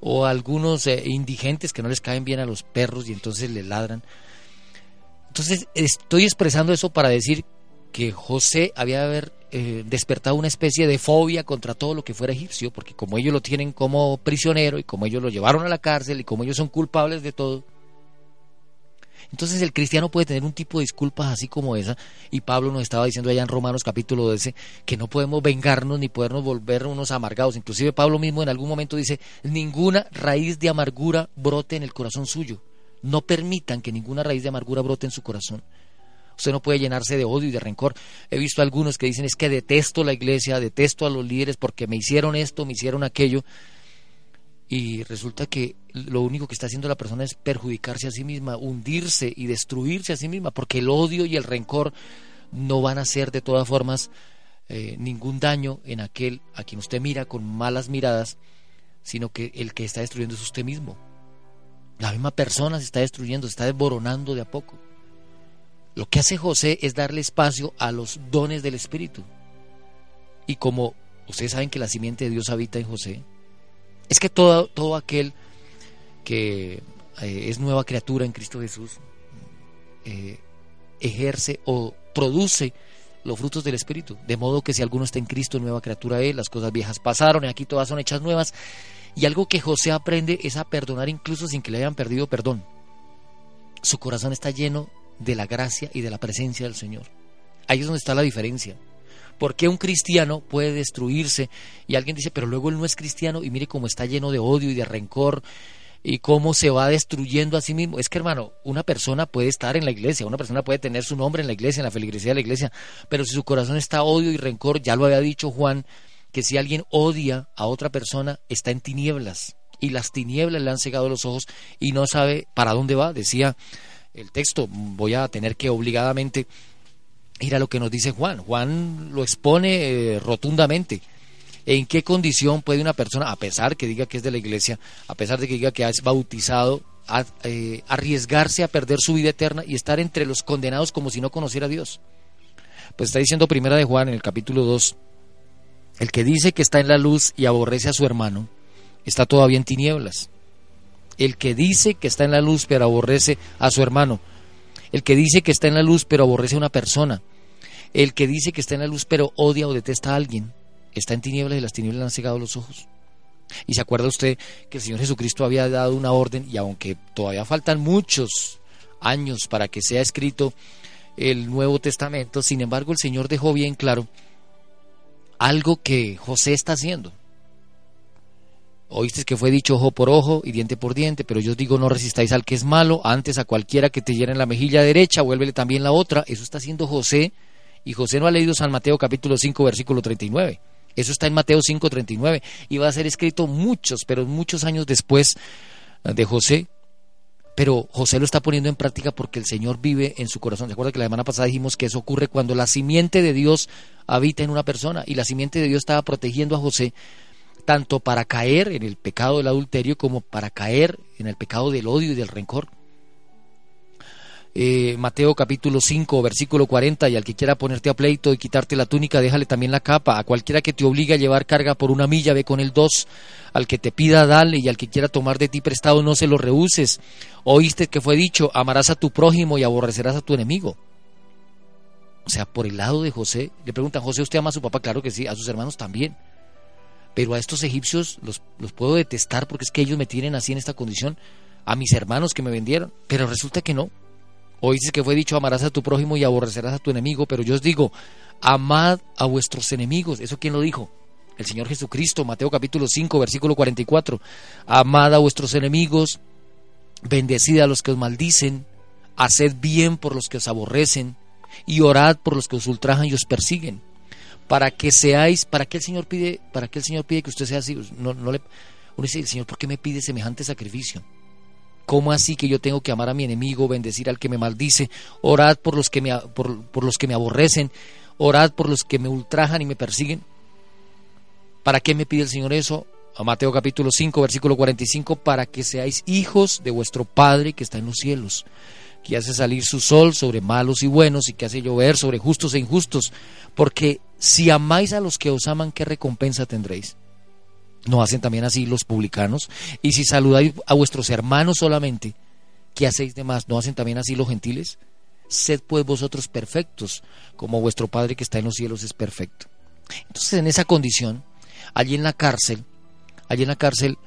o algunos eh, indigentes que no les caen bien a los perros y entonces le ladran. Entonces estoy expresando eso para decir que José había haber eh, despertado una especie de fobia contra todo lo que fuera egipcio, porque como ellos lo tienen como prisionero y como ellos lo llevaron a la cárcel y como ellos son culpables de todo, entonces el cristiano puede tener un tipo de disculpas así como esa, y Pablo nos estaba diciendo allá en Romanos capítulo 12 que no podemos vengarnos ni podernos volver unos amargados. Inclusive Pablo mismo en algún momento dice, ninguna raíz de amargura brote en el corazón suyo. No permitan que ninguna raíz de amargura brote en su corazón. Usted no puede llenarse de odio y de rencor. He visto algunos que dicen es que detesto la iglesia, detesto a los líderes porque me hicieron esto, me hicieron aquello y resulta que lo único que está haciendo la persona es perjudicarse a sí misma, hundirse y destruirse a sí misma, porque el odio y el rencor no van a hacer de todas formas eh, ningún daño en aquel a quien usted mira con malas miradas, sino que el que está destruyendo es usted mismo. La misma persona se está destruyendo, se está desboronando de a poco. Lo que hace José es darle espacio a los dones del Espíritu. Y como ustedes saben que la simiente de Dios habita en José, es que todo, todo aquel que eh, es nueva criatura en Cristo Jesús eh, ejerce o produce los frutos del Espíritu. De modo que si alguno está en Cristo, nueva criatura es, las cosas viejas pasaron y aquí todas son hechas nuevas. Y algo que José aprende es a perdonar incluso sin que le hayan perdido perdón. Su corazón está lleno de la gracia y de la presencia del Señor. Ahí es donde está la diferencia. ¿Por qué un cristiano puede destruirse? Y alguien dice, pero luego él no es cristiano y mire cómo está lleno de odio y de rencor y cómo se va destruyendo a sí mismo. Es que, hermano, una persona puede estar en la iglesia, una persona puede tener su nombre en la iglesia, en la feligresía de la iglesia, pero si su corazón está odio y rencor, ya lo había dicho Juan, que si alguien odia a otra persona, está en tinieblas. Y las tinieblas le han cegado los ojos y no sabe para dónde va. Decía el texto, voy a tener que obligadamente Mira lo que nos dice Juan. Juan lo expone eh, rotundamente. ¿En qué condición puede una persona, a pesar que diga que es de la iglesia, a pesar de que diga que es bautizado, eh, arriesgarse a perder su vida eterna y estar entre los condenados como si no conociera a Dios? Pues está diciendo primera de Juan en el capítulo 2, el que dice que está en la luz y aborrece a su hermano, está todavía en tinieblas. El que dice que está en la luz pero aborrece a su hermano, el que dice que está en la luz pero aborrece a una persona, el que dice que está en la luz pero odia o detesta a alguien, está en tinieblas y las tinieblas han cegado los ojos. Y se acuerda usted que el Señor Jesucristo había dado una orden y aunque todavía faltan muchos años para que sea escrito el Nuevo Testamento, sin embargo el Señor dejó bien claro algo que José está haciendo. Oíste que fue dicho ojo por ojo y diente por diente, pero yo os digo no resistáis al que es malo, antes a cualquiera que te hiera en la mejilla derecha, vuélvele también la otra. Eso está haciendo José, y José no ha leído San Mateo capítulo 5 versículo 39. Eso está en Mateo 5 39 y va a ser escrito muchos, pero muchos años después de José. Pero José lo está poniendo en práctica porque el Señor vive en su corazón. ¿Se acuerda que la semana pasada dijimos que eso ocurre cuando la simiente de Dios habita en una persona y la simiente de Dios estaba protegiendo a José tanto para caer en el pecado del adulterio como para caer en el pecado del odio y del rencor. Eh, Mateo capítulo 5, versículo 40, y al que quiera ponerte a pleito y quitarte la túnica, déjale también la capa. A cualquiera que te obligue a llevar carga por una milla, ve con el dos. Al que te pida, dale, y al que quiera tomar de ti prestado, no se lo rehuses. Oíste que fue dicho, amarás a tu prójimo y aborrecerás a tu enemigo. O sea, por el lado de José, le preguntan, José, ¿usted ama a su papá? Claro que sí, a sus hermanos también. Pero a estos egipcios los, los puedo detestar porque es que ellos me tienen así en esta condición, a mis hermanos que me vendieron, pero resulta que no. Oíste que fue dicho, amarás a tu prójimo y aborrecerás a tu enemigo, pero yo os digo, amad a vuestros enemigos. ¿Eso quién lo dijo? El Señor Jesucristo, Mateo capítulo 5, versículo 44. Amad a vuestros enemigos, bendecid a los que os maldicen, haced bien por los que os aborrecen, y orad por los que os ultrajan y os persiguen. Para que seáis, ¿para qué el Señor pide, para qué el Señor pide que usted sea así? No, no le, uno dice, el Señor, ¿por qué me pide semejante sacrificio? ¿Cómo así que yo tengo que amar a mi enemigo, bendecir al que me maldice, orad por los que me, por, los que me aborrecen, orad por los que me ultrajan y me persiguen? ¿Para qué me pide el Señor eso? A Mateo capítulo 5, versículo 45, para que seáis hijos de vuestro Padre que está en los cielos, que hace salir su sol sobre malos y buenos y que hace llover sobre justos e injustos, porque si amáis a los que os aman, ¿qué recompensa tendréis? ¿No hacen también así los publicanos? Y si saludáis a vuestros hermanos solamente, ¿qué hacéis de más? ¿No hacen también así los gentiles? Sed pues vosotros perfectos, como vuestro Padre que está en los cielos es perfecto. Entonces, en esa condición, allí en la cárcel, allí en la cárcel,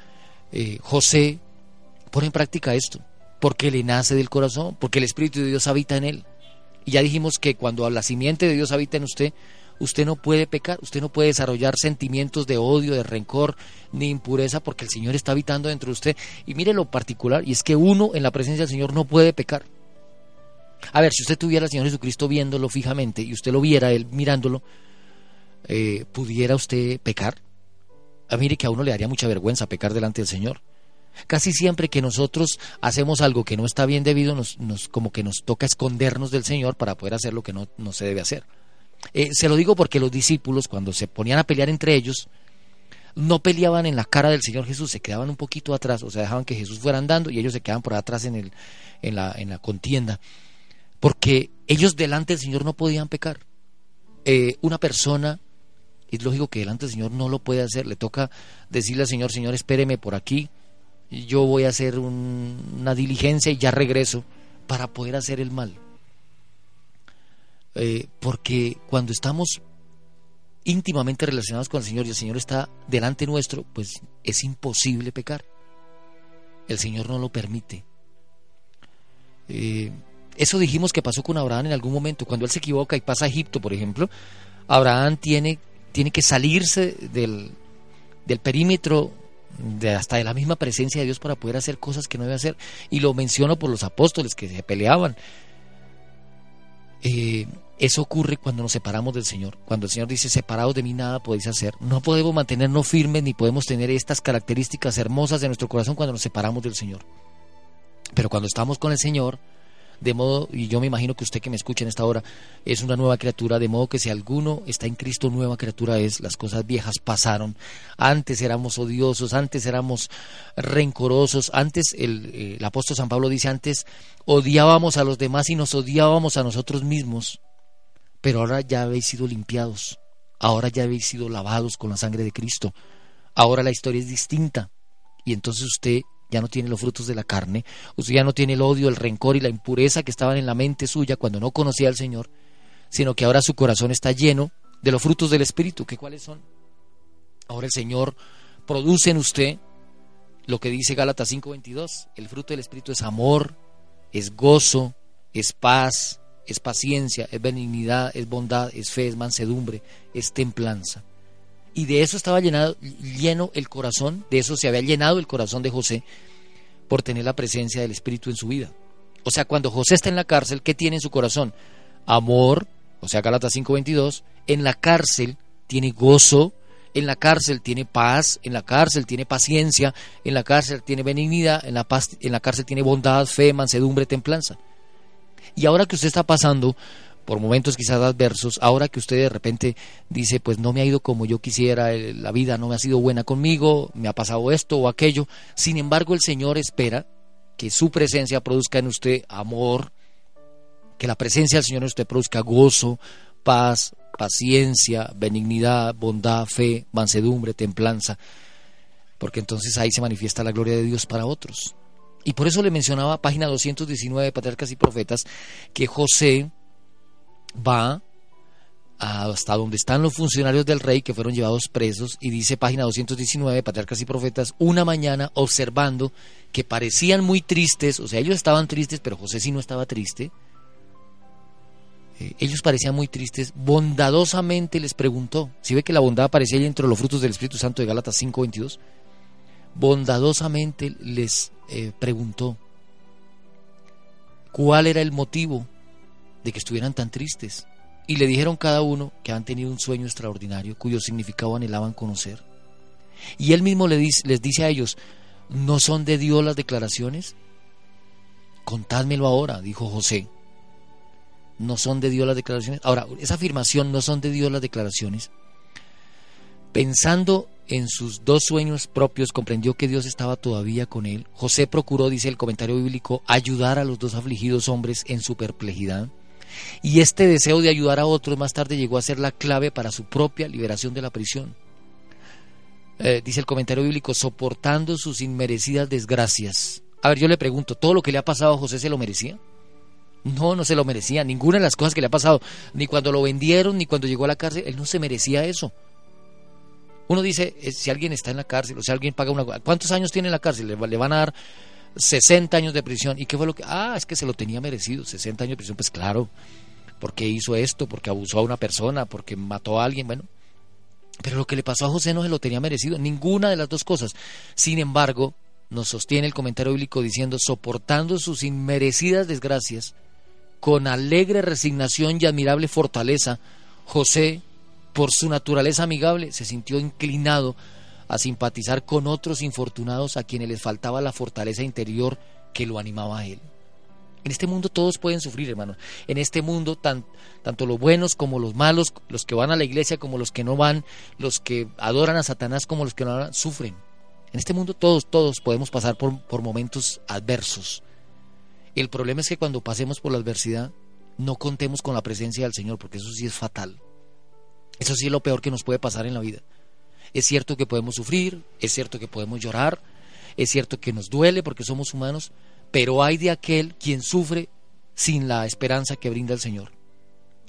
eh, José pone en práctica esto, porque le nace del corazón, porque el Espíritu de Dios habita en él. Y ya dijimos que cuando la simiente de Dios habita en usted, usted no puede pecar, usted no puede desarrollar sentimientos de odio, de rencor, ni impureza, porque el Señor está habitando dentro de usted. Y mire lo particular, y es que uno en la presencia del Señor no puede pecar. A ver, si usted tuviera al Señor Jesucristo viéndolo fijamente y usted lo viera, él mirándolo, eh, ¿pudiera usted pecar? Ah, mire que a uno le daría mucha vergüenza pecar delante del Señor. Casi siempre que nosotros hacemos algo que no está bien debido, nos, como que nos toca escondernos del Señor para poder hacer lo que no, no se debe hacer. Eh, se lo digo porque los discípulos, cuando se ponían a pelear entre ellos, no peleaban en la cara del Señor Jesús, se quedaban un poquito atrás, o sea, dejaban que Jesús fuera andando y ellos se quedaban por atrás en, el, en, la, en la contienda, porque ellos delante del Señor no podían pecar. Eh, una persona, es lógico que delante del Señor no lo puede hacer, le toca decirle al Señor, Señor, espéreme por aquí, yo voy a hacer una diligencia y ya regreso para poder hacer el mal. Eh, porque cuando estamos íntimamente relacionados con el Señor y el Señor está delante nuestro, pues es imposible pecar. El Señor no lo permite. Eh, eso dijimos que pasó con Abraham en algún momento. Cuando él se equivoca y pasa a Egipto, por ejemplo, Abraham tiene, tiene que salirse del, del perímetro de hasta de la misma presencia de Dios para poder hacer cosas que no debe hacer. Y lo menciono por los apóstoles que se peleaban. Eh, eso ocurre cuando nos separamos del Señor. Cuando el Señor dice, separados de mí nada podéis hacer. No podemos mantenernos firmes ni podemos tener estas características hermosas de nuestro corazón cuando nos separamos del Señor. Pero cuando estamos con el Señor, de modo, y yo me imagino que usted que me escucha en esta hora es una nueva criatura, de modo que si alguno está en Cristo, nueva criatura es, las cosas viejas pasaron, antes éramos odiosos, antes éramos rencorosos, antes el, eh, el apóstol San Pablo dice, antes odiábamos a los demás y nos odiábamos a nosotros mismos pero ahora ya habéis sido limpiados, ahora ya habéis sido lavados con la sangre de Cristo, ahora la historia es distinta. Y entonces usted ya no tiene los frutos de la carne, usted ya no tiene el odio, el rencor y la impureza que estaban en la mente suya cuando no conocía al Señor, sino que ahora su corazón está lleno de los frutos del Espíritu, que cuáles son. Ahora el Señor produce en usted lo que dice Gálatas 5:22, el fruto del Espíritu es amor, es gozo, es paz, es paciencia, es benignidad, es bondad, es fe, es mansedumbre, es templanza. Y de eso estaba llenado, lleno el corazón, de eso se había llenado el corazón de José por tener la presencia del Espíritu en su vida. O sea, cuando José está en la cárcel, ¿qué tiene en su corazón? Amor, o sea, Galatas 5:22, en la cárcel tiene gozo, en la cárcel tiene paz, en la cárcel tiene paciencia, en la cárcel tiene benignidad, en la, en la cárcel tiene bondad, fe, mansedumbre, templanza. Y ahora que usted está pasando por momentos quizás adversos, ahora que usted de repente dice, pues no me ha ido como yo quisiera, la vida no me ha sido buena conmigo, me ha pasado esto o aquello, sin embargo el Señor espera que su presencia produzca en usted amor, que la presencia del Señor en usted produzca gozo, paz, paciencia, benignidad, bondad, fe, mansedumbre, templanza, porque entonces ahí se manifiesta la gloria de Dios para otros. Y por eso le mencionaba página 219 de Patriarcas y Profetas que José va hasta donde están los funcionarios del rey que fueron llevados presos y dice página 219, Patriarcas y Profetas, una mañana observando que parecían muy tristes, o sea, ellos estaban tristes, pero José sí no estaba triste, eh, ellos parecían muy tristes, bondadosamente les preguntó, si ve que la bondad aparecía ahí entre los frutos del Espíritu Santo de Gálatas 5:22, bondadosamente les eh, preguntó cuál era el motivo de que estuvieran tan tristes. Y le dijeron cada uno que han tenido un sueño extraordinario cuyo significado anhelaban conocer. Y él mismo les dice, les dice a ellos, ¿no son de Dios las declaraciones? Contádmelo ahora, dijo José. ¿No son de Dios las declaraciones? Ahora, esa afirmación, no son de Dios las declaraciones, pensando en sus dos sueños propios, comprendió que Dios estaba todavía con él. José procuró, dice el comentario bíblico, ayudar a los dos afligidos hombres en su perplejidad. Y este deseo de ayudar a otros más tarde llegó a ser la clave para su propia liberación de la prisión. Eh, dice el comentario bíblico, soportando sus inmerecidas desgracias. A ver, yo le pregunto, ¿todo lo que le ha pasado a José se lo merecía? No, no se lo merecía. Ninguna de las cosas que le ha pasado, ni cuando lo vendieron, ni cuando llegó a la cárcel, él no se merecía eso. Uno dice, eh, si alguien está en la cárcel, o si alguien paga una... ¿Cuántos años tiene en la cárcel? Le, le van a dar 60 años de prisión. ¿Y qué fue lo que.? Ah, es que se lo tenía merecido. 60 años de prisión, pues claro. Porque hizo esto, porque abusó a una persona, porque mató a alguien, bueno. Pero lo que le pasó a José no se lo tenía merecido. Ninguna de las dos cosas. Sin embargo, nos sostiene el comentario bíblico diciendo: soportando sus inmerecidas desgracias, con alegre resignación y admirable fortaleza, José, por su naturaleza amigable, se sintió inclinado a simpatizar con otros infortunados a quienes les faltaba la fortaleza interior que lo animaba a él. En este mundo todos pueden sufrir, hermanos. En este mundo, tanto los buenos como los malos, los que van a la iglesia como los que no van, los que adoran a Satanás como los que no adoran, sufren. En este mundo todos, todos podemos pasar por, por momentos adversos. El problema es que cuando pasemos por la adversidad, no contemos con la presencia del Señor, porque eso sí es fatal. Eso sí es lo peor que nos puede pasar en la vida. Es cierto que podemos sufrir, es cierto que podemos llorar, es cierto que nos duele porque somos humanos, pero hay de aquel quien sufre sin la esperanza que brinda el Señor.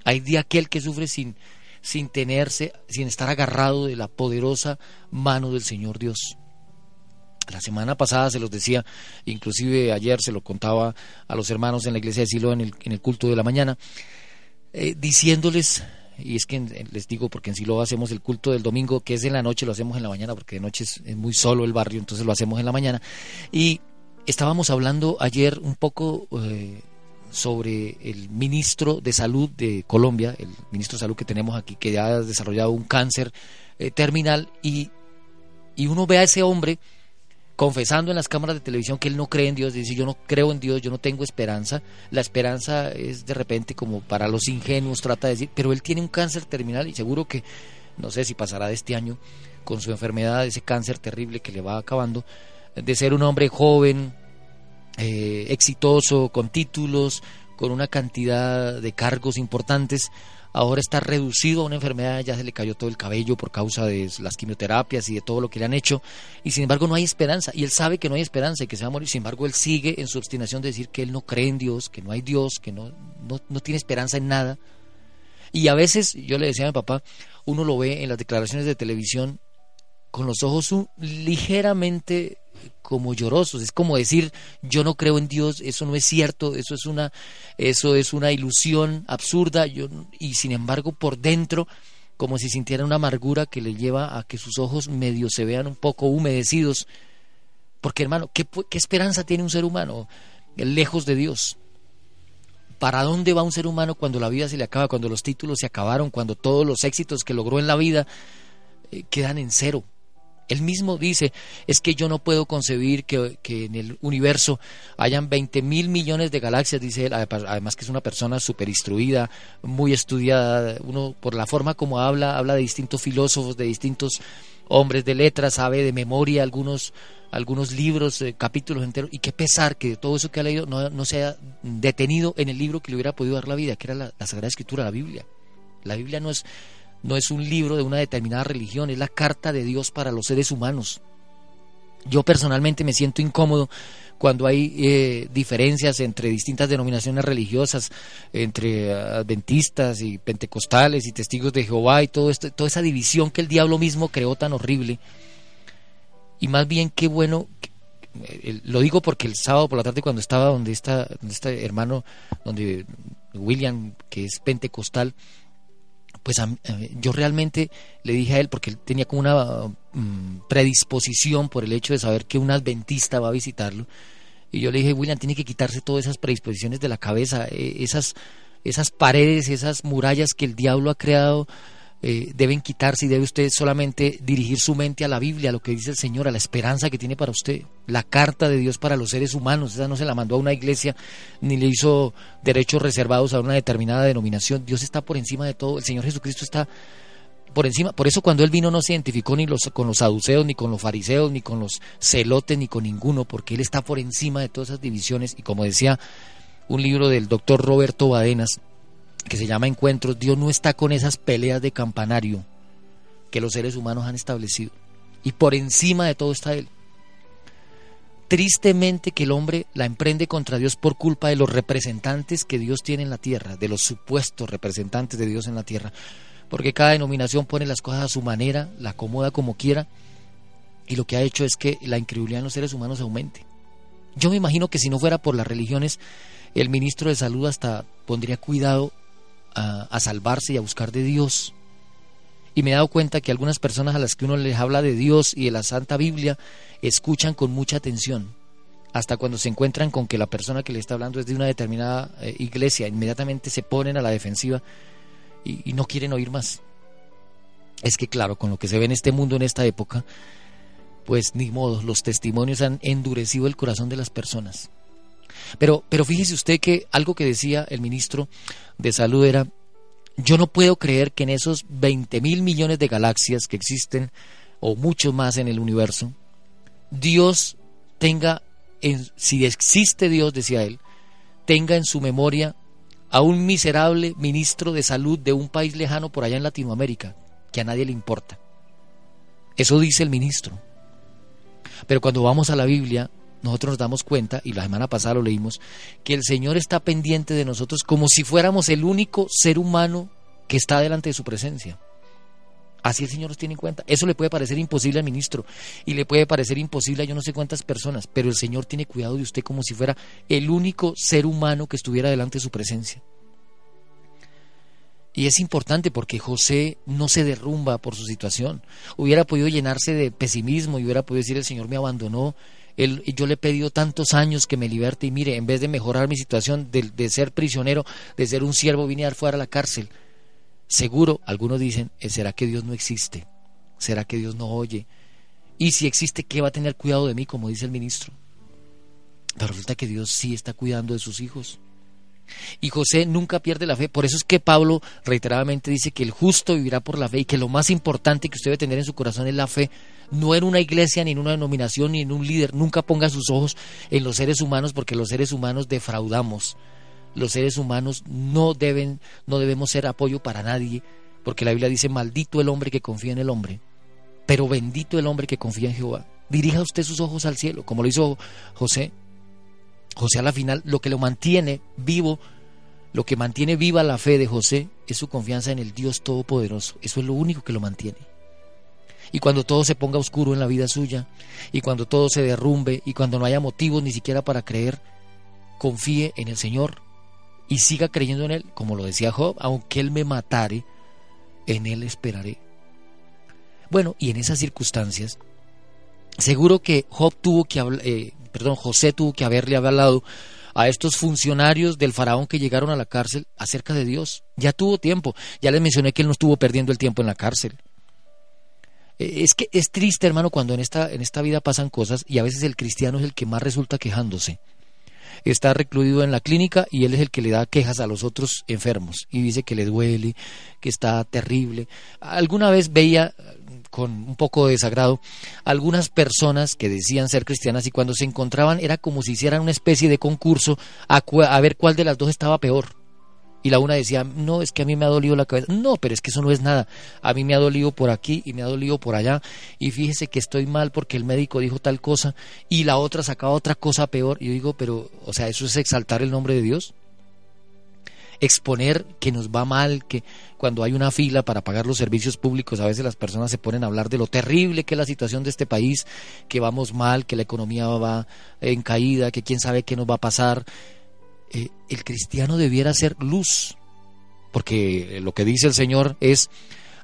Hay de aquel que sufre sin, sin tenerse, sin estar agarrado de la poderosa mano del Señor Dios. La semana pasada se los decía, inclusive ayer se lo contaba a los hermanos en la iglesia de Silo en el, culto de la mañana, eh, diciéndoles y es que les digo porque en sí lo hacemos el culto del domingo, que es en la noche, lo hacemos en la mañana, porque de noche es, muy solo el barrio, entonces lo hacemos en la mañana. Y estábamos hablando ayer un poco eh, sobre el ministro de Salud de Colombia, el ministro de Salud que tenemos aquí, que ya ha desarrollado un cáncer eh, terminal, y, y uno ve a ese hombre confesando en las cámaras de televisión que él no cree en Dios, dice yo no creo en Dios, yo no tengo esperanza, la esperanza es de repente como para los ingenuos, trata de decir, pero él tiene un cáncer terminal y seguro que, no sé si pasará de este año con su enfermedad, ese cáncer terrible que le va acabando, de ser un hombre joven, eh, exitoso, con títulos, con una cantidad de cargos importantes, ahora está reducido a una enfermedad, ya se le cayó todo el cabello por causa de las quimioterapias y de todo lo que le han hecho, y sin embargo no hay esperanza, y él sabe que no hay esperanza y que se va a morir, sin embargo él sigue en su obstinación de decir que él no cree en Dios, que no hay Dios, que no, no, no tiene esperanza en nada. Y a veces, yo le decía a mi papá, uno lo ve en las declaraciones de televisión con los ojos ligeramente como llorosos. Es como decir, yo no creo en Dios, eso no es cierto, eso es una, eso es una ilusión absurda, yo, y sin embargo por dentro, como si sintiera una amargura que le lleva a que sus ojos medio se vean un poco humedecidos. Porque hermano, ¿qué, qué esperanza tiene un ser humano lejos de Dios? ¿Para dónde va un ser humano cuando la vida se le acaba, cuando los títulos se acabaron, cuando todos los éxitos que logró en la vida eh, quedan en cero? Él mismo dice, es que yo no puedo concebir que, en el universo hayan 20 mil millones de galaxias, dice él, además que es una persona súper instruida, muy estudiada, uno por la forma como habla, habla de distintos filósofos, de distintos hombres de letras, sabe de memoria algunos, algunos libros, eh, capítulos enteros, y qué pesar que todo eso que ha leído no, no se haya detenido en el libro que le hubiera podido dar la vida, que era la, la Sagrada Escritura, la Biblia. La Biblia no es no es un libro de una determinada religión, es la carta de Dios para los seres humanos. Yo personalmente me siento incómodo cuando hay eh, diferencias entre distintas denominaciones religiosas, entre adventistas y pentecostales y testigos de Jehová y todo esto, toda esa división que el diablo mismo creó tan horrible. Y más bien qué bueno, eh, lo digo porque el sábado por la tarde cuando estaba donde está este hermano, donde William, que es pentecostal, pues yo realmente le dije a él, porque él tenía como una mm, predisposición por el hecho de saber que un adventista va a visitarlo, y yo le dije, William, tiene que quitarse todas esas predisposiciones de la cabeza, eh, esas, esas paredes, esas murallas que el diablo ha creado eh, deben quitarse y debe usted solamente dirigir su mente a la Biblia, a lo que dice el Señor, a la esperanza que tiene para usted, la carta de Dios para los seres humanos. Esa no se la mandó a una iglesia ni le hizo derechos reservados a una determinada denominación. Dios está por encima de todo. El Señor Jesucristo está por encima. Por eso cuando Él vino no se identificó ni los, con los saduceos, ni con los fariseos, ni con los celotes, ni con ninguno, porque Él está por encima de todas esas divisiones. Y como decía un libro del doctor Roberto Badenas, que se llama Encuentros, Dios no está con esas peleas de campanario que los seres humanos han establecido. Y por encima de todo está Él. Tristemente que el hombre la emprende contra Dios por culpa de los representantes que Dios tiene en la tierra, de los supuestos representantes de Dios en la tierra, porque cada denominación pone las cosas a su manera, la acomoda como quiera, y lo que ha hecho es que la incredulidad en los seres humanos aumente. Yo me imagino que si no fuera por las religiones, el ministro de Salud hasta pondría cuidado a, salvarse y a buscar de Dios. Y me he dado cuenta que algunas personas a las que uno les habla de Dios y de la Santa Biblia escuchan con mucha atención. Hasta cuando se encuentran con que la persona que le está hablando es de una determinada eh, iglesia, inmediatamente se ponen a la defensiva y, y no quieren oír más. Es que claro, con lo que se ve en este mundo en esta época, pues ni modo, los testimonios han endurecido el corazón de las personas. Pero, pero fíjese usted que algo que decía el ministro de Salud era, yo no puedo creer que en esos 20 mil millones de galaxias que existen, o mucho más en el universo, Dios tenga, en, si existe Dios, decía él, tenga en su memoria a un miserable ministro de salud de un país lejano por allá en Latinoamérica, que a nadie le importa. Eso dice el ministro. Pero cuando vamos a la Biblia, nosotros nos damos cuenta, y la semana pasada lo leímos, que el Señor está pendiente de nosotros como si fuéramos el único ser humano que está delante de su presencia. Así el Señor nos tiene en cuenta. Eso le puede parecer imposible al ministro y le puede parecer imposible a yo no sé cuántas personas, pero el Señor tiene cuidado de usted como si fuera el único ser humano que estuviera delante de su presencia. Y es importante porque José no se derrumba por su situación. Hubiera podido llenarse de pesimismo y hubiera podido decir el Señor me abandonó, yo le he pedido tantos años que me liberte y mire, en vez de mejorar mi situación de, ser prisionero, de ser un siervo, vine a fuera a la cárcel. Seguro, algunos dicen, eh, ¿será que Dios no existe? ¿Será que Dios no oye? Y si existe, ¿qué va a tener cuidado de mí, como dice el ministro? Pero resulta que Dios sí está cuidando de sus hijos. Y José nunca pierde la fe. Por eso es que Pablo reiteradamente dice que el justo vivirá por la fe y que lo más importante que usted debe tener en su corazón es la fe. No en una iglesia, ni en una denominación, ni en un líder. Nunca ponga sus ojos en los seres humanos porque los seres humanos defraudamos. Los seres humanos no deben, no debemos ser apoyo para nadie, porque la Biblia dice, maldito el hombre que confía en el hombre, pero bendito el hombre que confía en Jehová. Dirija usted sus ojos al cielo, como lo hizo José. José a la final lo que lo mantiene vivo, lo que mantiene viva la fe de José es su confianza en el Dios Todopoderoso. Eso es lo único que lo mantiene. Y cuando todo se ponga oscuro en la vida suya, y cuando todo se derrumbe, y cuando no haya motivos ni siquiera para creer, confíe en el Señor y siga creyendo en Él, como lo decía Job, aunque Él me matare, en Él esperaré. Bueno, y en esas circunstancias, seguro que Job tuvo que eh, perdón, José tuvo que haberle hablado a estos funcionarios del faraón que llegaron a la cárcel acerca de Dios. Ya tuvo tiempo. Ya les mencioné que él no estuvo perdiendo el tiempo en la cárcel. Eh, es que es triste, hermano, cuando en esta, en esta vida pasan cosas y a veces el cristiano es el que más resulta quejándose. Está recluido en la clínica y él es el que le da quejas a los otros enfermos y dice que le duele, que está terrible. Alguna vez veía con un poco de desagrado algunas personas que decían ser cristianas y cuando se encontraban era como si hicieran una especie de concurso a, a ver cuál de las dos estaba peor. Y la una decía, no, es que a mí me ha dolido la cabeza. No, pero es que eso no es nada. A mí me ha dolido por aquí y me ha dolido por allá. Y fíjese que estoy mal porque el médico dijo tal cosa y la otra sacaba otra cosa peor. Y yo digo, pero, o sea, ¿eso es exaltar el nombre de Dios? Exponer que nos va mal, que cuando hay una fila para pagar los servicios públicos, a veces las personas se ponen a hablar de lo terrible que es la situación de este país, que vamos mal, que la economía va en caída, que quién sabe qué nos va a pasar eh, el cristiano debiera ser luz, porque lo que dice el Señor es,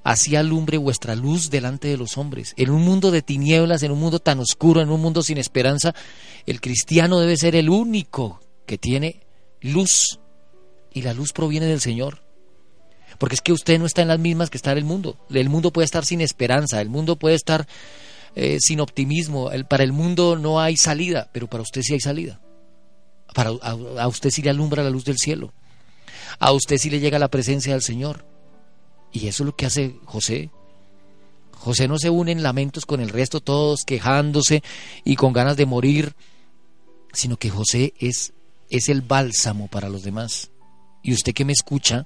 así alumbre vuestra luz delante de los hombres. En un mundo de tinieblas, en un mundo tan oscuro, en un mundo sin esperanza, el cristiano debe ser el único que tiene luz, y la luz proviene del Señor. Porque es que usted no está en las mismas que está el mundo. El mundo puede estar sin esperanza, el mundo puede estar eh, sin optimismo. para el mundo no hay salida, pero para usted sí hay salida. Para, a, usted sí le alumbra la luz del cielo. A usted sí le llega la presencia del Señor. Y eso es lo que hace José. José no se une en lamentos con el resto, todos quejándose y con ganas de morir, sino que José es, es el bálsamo para los demás. Y usted que me escucha,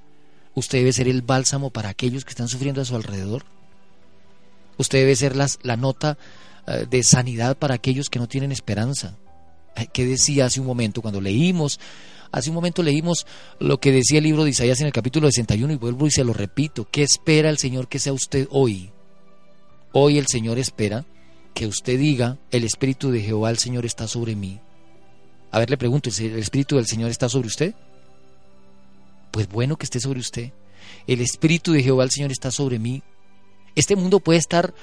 usted debe ser el bálsamo para aquellos que están sufriendo a su alrededor. Usted debe ser la nota eh, de sanidad para aquellos que no tienen esperanza. ¿Qué decía hace un momento cuando leímos? Hace un momento leímos lo que decía el libro de Isaías en el capítulo 61 y vuelvo y se lo repito. ¿Qué espera el Señor que sea usted hoy? Hoy el Señor espera que usted diga, el Espíritu de Jehová el Señor está sobre mí. A ver, le pregunto, ¿el Espíritu del Señor está sobre usted? Pues bueno que esté sobre usted. El Espíritu de Jehová el Señor está sobre mí. Este mundo puede estar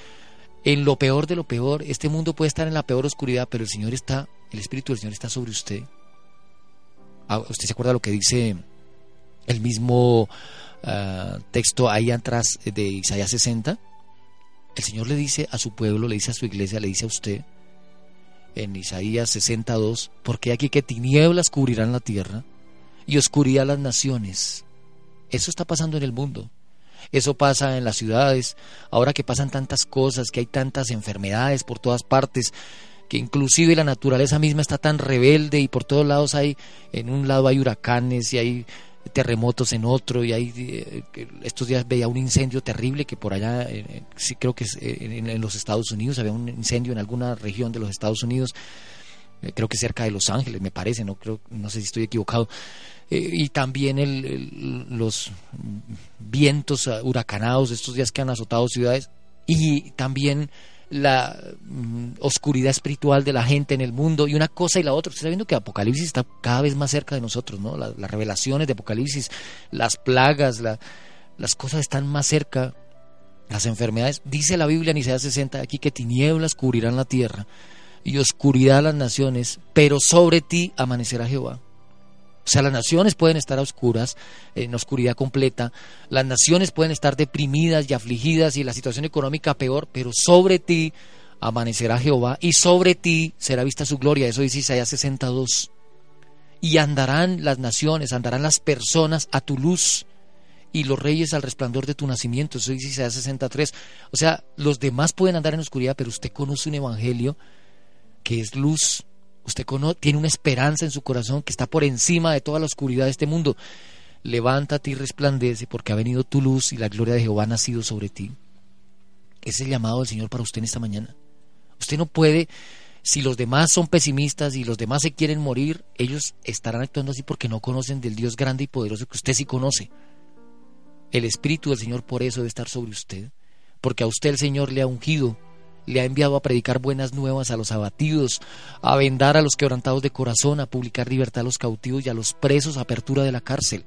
en lo peor de lo peor, este mundo puede estar en la peor oscuridad, pero el Señor está el Espíritu del Señor está sobre usted. Ah, ¿Usted se acuerda lo que dice el mismo ah, texto ahí atrás de Isaías 60? El Señor le dice a su pueblo, le dice a su iglesia, le dice a usted, en Isaías 62, porque aquí que tinieblas cubrirán la tierra y oscuridad las naciones. Eso está pasando en el mundo. Eso pasa en las ciudades, ahora que pasan tantas cosas, que hay tantas enfermedades por todas partes, que inclusive la naturaleza misma está tan rebelde y por todos lados hay, en un lado hay huracanes y hay terremotos en otro y hay eh, estos días veía un incendio terrible que por allá eh, sí creo que es, eh, en, los Estados Unidos había un incendio en alguna región de los Estados Unidos creo que cerca de Los Ángeles me parece no creo no sé si estoy equivocado y también los vientos huracanados estos días que han azotado ciudades y también la mm, oscuridad espiritual de la gente en el mundo y una cosa y la otra. Usted está viendo que Apocalipsis está cada vez más cerca de nosotros, ¿no? las revelaciones de Apocalipsis, las plagas, las cosas están más cerca, las enfermedades. Dice la Biblia en Isaías 60 aquí que tinieblas cubrirán la tierra y oscuridad las naciones, pero sobre ti amanecerá Jehová. O sea, las naciones pueden estar a oscuras, en oscuridad completa, las naciones pueden estar deprimidas y afligidas y la situación económica peor, pero sobre ti amanecerá Jehová y sobre ti será vista su gloria. Eso dice Isaías 62. Y andarán las naciones, andarán las personas a tu luz y los reyes al resplandor de tu nacimiento. Eso dice Isaías 63. O sea, los demás pueden andar en oscuridad, pero usted conoce un evangelio que es luz Usted tiene una esperanza en su corazón que está por encima de toda la oscuridad de este mundo. Levántate y resplandece porque ha venido tu luz y la gloria de Jehová ha nacido sobre ti. Es el llamado del Señor para usted en esta mañana. Usted no puede, si los demás son pesimistas y los demás se quieren morir, ellos estarán actuando así porque no conocen del Dios grande y poderoso que usted sí conoce. El Espíritu del Señor por eso debe estar sobre usted, porque a usted el Señor le ha ungido le ha enviado a predicar buenas nuevas a los abatidos, a vendar a los quebrantados de corazón, a publicar libertad a los cautivos y a los presos, apertura de la cárcel,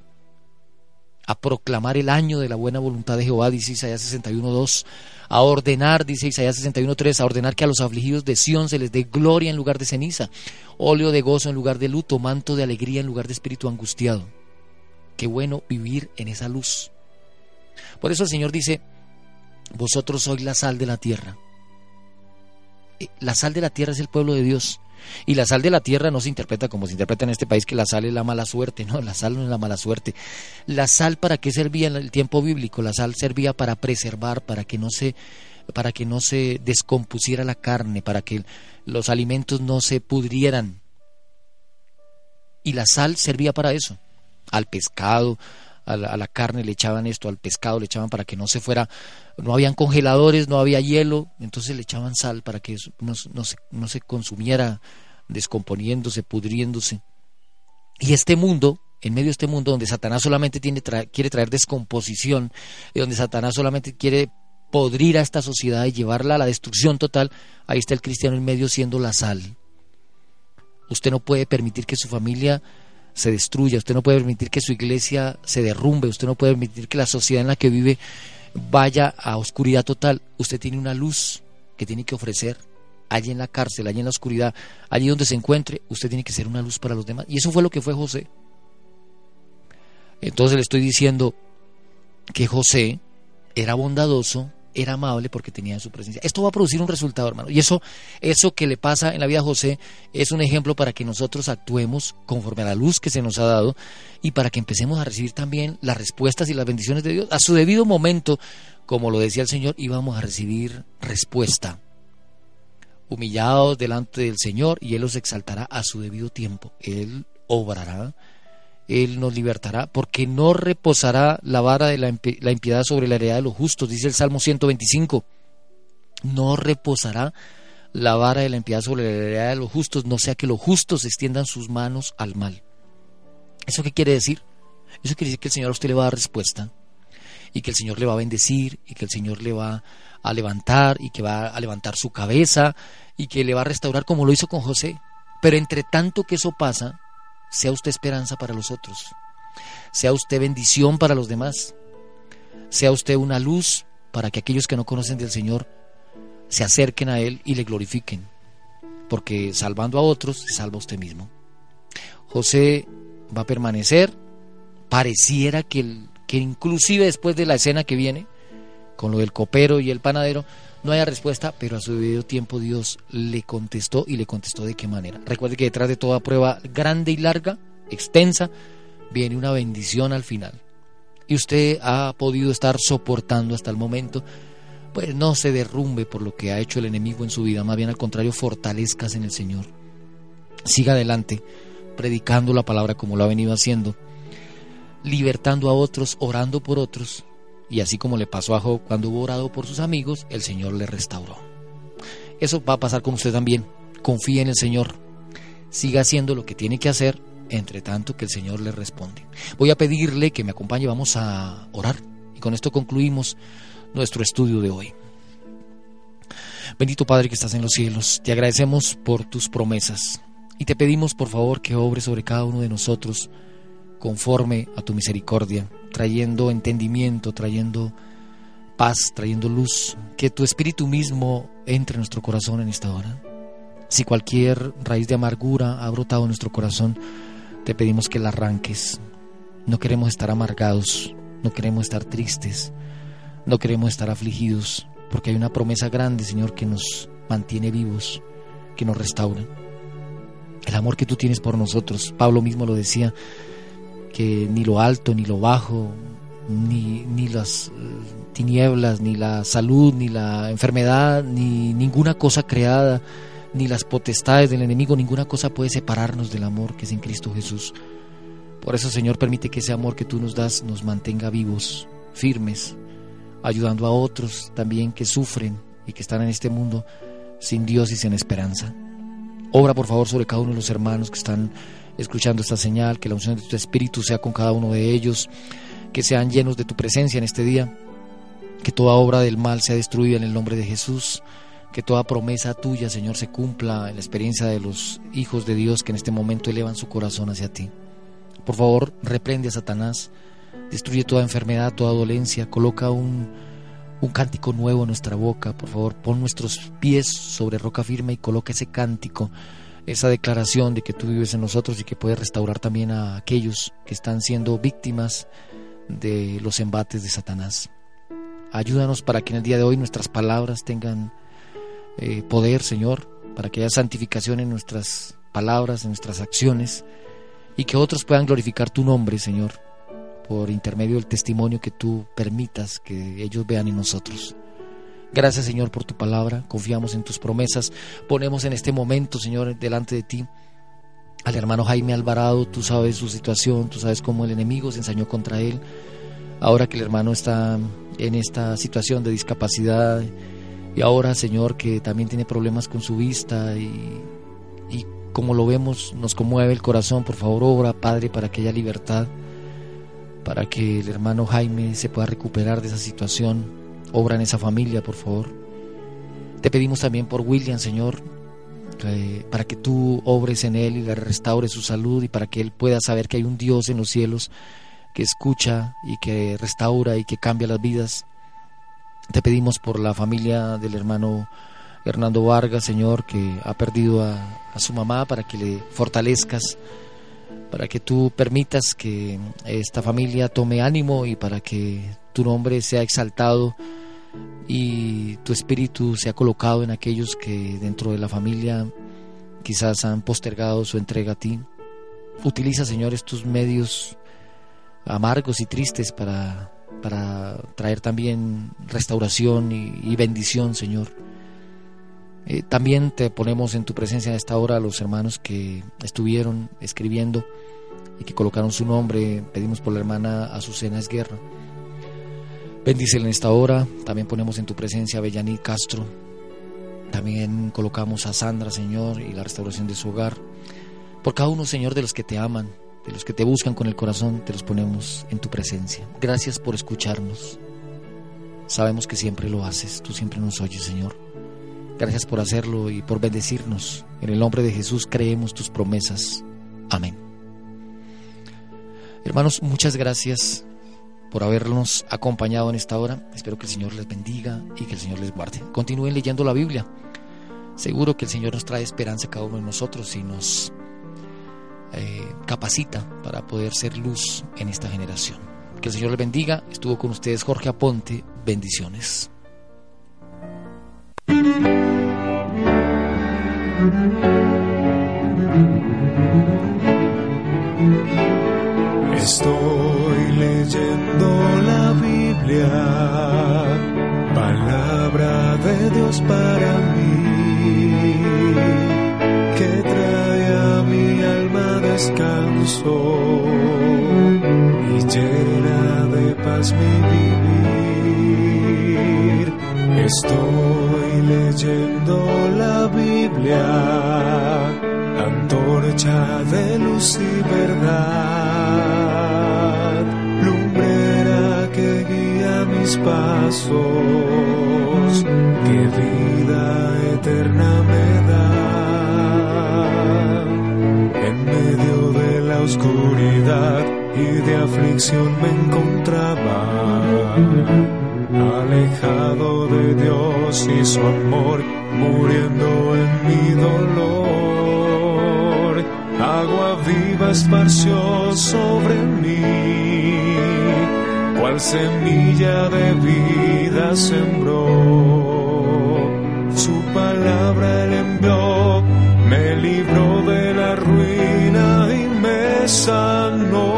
a proclamar el año de la buena voluntad de Jehová, dice Isaías 61.2, a ordenar, dice Isaías 61.3, a ordenar que a los afligidos de Sión se les dé gloria en lugar de ceniza, óleo de gozo en lugar de luto, manto de alegría en lugar de espíritu angustiado. Qué bueno vivir en esa luz. Por eso el Señor dice, vosotros sois la sal de la tierra. La sal de la tierra es el pueblo de Dios. Y la sal de la tierra no se interpreta como se interpreta en este país que la sal es la mala suerte, no, la sal no es la mala suerte. La sal para qué servía en el tiempo bíblico? La sal servía para preservar, para que no se para que no se descompusiera la carne, para que los alimentos no se pudrieran. Y la sal servía para eso. Al pescado, a la, carne le echaban esto, al pescado le echaban para que no se fuera, no habían congeladores, no había hielo, entonces le echaban sal para que no, no, se, no se consumiera descomponiéndose, pudriéndose. Y este mundo, en medio de este mundo donde Satanás solamente tiene quiere traer descomposición, y donde Satanás solamente quiere podrir a esta sociedad y llevarla a la destrucción total, ahí está el cristiano en medio siendo la sal. Usted no puede permitir que su familia se destruya, usted no puede permitir que su iglesia se derrumbe, usted no puede permitir que la sociedad en la que vive vaya a oscuridad total. Usted tiene una luz que tiene que ofrecer allí en la cárcel, allí en la oscuridad, allí donde se encuentre, usted tiene que ser una luz para los demás. Y eso fue lo que fue José. Entonces le estoy diciendo que José era bondadoso, era amable porque tenía su presencia. Esto va a producir un resultado, hermano. Y eso, eso que le pasa en la vida a José es un ejemplo para que nosotros actuemos conforme a la luz que se nos ha dado y para que empecemos a recibir también las respuestas y las bendiciones de Dios. A su debido momento, como lo decía el Señor, íbamos a recibir respuesta. Humillados delante del Señor y Él los exaltará a su debido tiempo. Él obrará él nos libertará, porque no reposará la vara de la, impiedad sobre la heredad de los justos, dice el Salmo 125. No reposará la vara de la impiedad sobre la heredad de los justos, no sea que los justos extiendan sus manos al mal. ¿Eso qué quiere decir? Eso quiere decir que el Señor a usted le va a dar respuesta y que el Señor le va a bendecir y que el Señor le va a levantar y que va a levantar su cabeza y que le va a restaurar como lo hizo con José. Pero entre tanto que eso pasa, sea usted esperanza para los otros, sea usted bendición para los demás, sea usted una luz para que aquellos que no conocen del Señor se acerquen a Él y le glorifiquen, porque salvando a otros salva usted mismo. José va a permanecer, pareciera que, que inclusive después de la escena que viene, con lo del copero y el panadero, no haya respuesta, pero a su debido tiempo Dios le contestó y le contestó de qué manera. Recuerde que detrás de toda prueba grande y larga, extensa, viene una bendición al final. Y usted ha podido estar soportando hasta el momento, pues no se derrumbe por lo que ha hecho el enemigo en su vida, más bien al contrario, fortalezcas en el Señor. Siga adelante, predicando la palabra como lo ha venido haciendo, libertando a otros, orando por otros, y así como le pasó a Job cuando hubo orado por sus amigos, el Señor le restauró. Eso va a pasar con usted también. Confíe en el Señor. Siga haciendo lo que tiene que hacer, entre tanto que el Señor le responde. Voy a pedirle que me acompañe, vamos a orar. Y con esto concluimos nuestro estudio de hoy. Bendito Padre que estás en los cielos, te agradecemos por tus promesas y te pedimos por favor que obre sobre cada uno de nosotros conforme a tu misericordia, trayendo entendimiento, trayendo paz, trayendo luz, que tu espíritu mismo entre en nuestro corazón en esta hora. Si cualquier raíz de amargura ha brotado en nuestro corazón, te pedimos que la arranques. No queremos estar amargados, no queremos estar tristes, no queremos estar afligidos, porque hay una promesa grande, Señor, que nos mantiene vivos, que nos restaura. El amor que tú tienes por nosotros, Pablo mismo lo decía, que ni lo alto, ni lo bajo, ni, ni las eh, tinieblas, ni la salud, ni la enfermedad, ni ninguna cosa creada, ni las potestades del enemigo, ninguna cosa puede separarnos del amor que es en Cristo Jesús. Por eso, Señor, permite que ese amor que tú nos das nos mantenga vivos, firmes, ayudando a otros también que sufren y que están en este mundo sin Dios y sin esperanza. Obra, por favor, sobre cada uno de los hermanos que están escuchando esta señal, que la unción de tu Espíritu sea con cada uno de ellos, que sean llenos de tu presencia en este día, que toda obra del mal sea destruida en el nombre de Jesús, que toda promesa tuya, Señor, se cumpla en la experiencia de los hijos de Dios que en este momento elevan su corazón hacia ti. Por favor, reprende a Satanás, destruye toda enfermedad, toda dolencia, coloca un, un cántico nuevo en nuestra boca, por favor, pon nuestros pies sobre roca firme y coloca ese cántico esa declaración de que tú vives en nosotros y que puedes restaurar también a aquellos que están siendo víctimas de los embates de Satanás. Ayúdanos para que en el día de hoy nuestras palabras tengan eh, poder, Señor, para que haya santificación en nuestras palabras, en nuestras acciones, y que otros puedan glorificar tu nombre, Señor, por intermedio del testimonio que tú permitas que ellos vean en nosotros. Gracias, Señor, por tu palabra. Confiamos en tus promesas. Ponemos en este momento, Señor, delante de ti al hermano Jaime Alvarado. Tú sabes su situación, tú sabes cómo el enemigo se ensañó contra él. Ahora que el hermano está en esta situación de discapacidad y ahora, Señor, que también tiene problemas con su vista y, como lo vemos, nos conmueve el corazón. Por favor, obra, Padre, para que haya libertad, para que el hermano Jaime se pueda recuperar de esa situación. Obra en esa familia, por favor. Te pedimos también por William, Señor, para que tú obres en él y le restaures su salud y para que él pueda saber que hay un Dios en los cielos que escucha y que restaura y que cambia las vidas. Te pedimos por la familia del hermano Hernando Vargas, Señor, que ha perdido a, su mamá, para que le fortalezcas, para que tú permitas que esta familia tome ánimo y para que tu nombre sea exaltado y tu espíritu sea colocado en aquellos que dentro de la familia quizás han postergado su entrega a ti. Utiliza, Señor, estos medios amargos y tristes para, para traer también restauración y, bendición, Señor. Eh, también te ponemos en tu presencia en esta hora a los hermanos que estuvieron escribiendo y que colocaron su nombre. Pedimos por la hermana Azucena Esguerra. Bendícele en esta hora. También ponemos en tu presencia a Bellaní Castro. También colocamos a Sandra, Señor, y la restauración de su hogar. Por cada uno, Señor, de los que te aman, de los que te buscan con el corazón, te los ponemos en tu presencia. Gracias por escucharnos. Sabemos que siempre lo haces, tú siempre nos oyes, Señor. Gracias por hacerlo y por bendecirnos. En el nombre de Jesús creemos tus promesas. Amén. Hermanos, muchas gracias por habernos acompañado en esta hora. Espero que el Señor les bendiga y que el Señor les guarde. Continúen leyendo la Biblia. Seguro que el Señor nos trae esperanza a cada uno de nosotros y nos eh, capacita para poder ser luz en esta generación. Que el Señor les bendiga. Estuvo con ustedes Jorge Aponte. Bendiciones. La Palabra de Dios para mí, que trae a mi alma descanso y llena de paz mi vivir. Estoy leyendo la Biblia, antorcha de luz y verdad, mis pasos, que vida eterna me da. En medio de la oscuridad y de aflicción me encontraba alejado de Dios y su amor, muriendo en mi dolor. Agua viva esparció sobre mí, cual semilla de vida sembró. Su palabra él envió, me libró de la ruina y me sanó.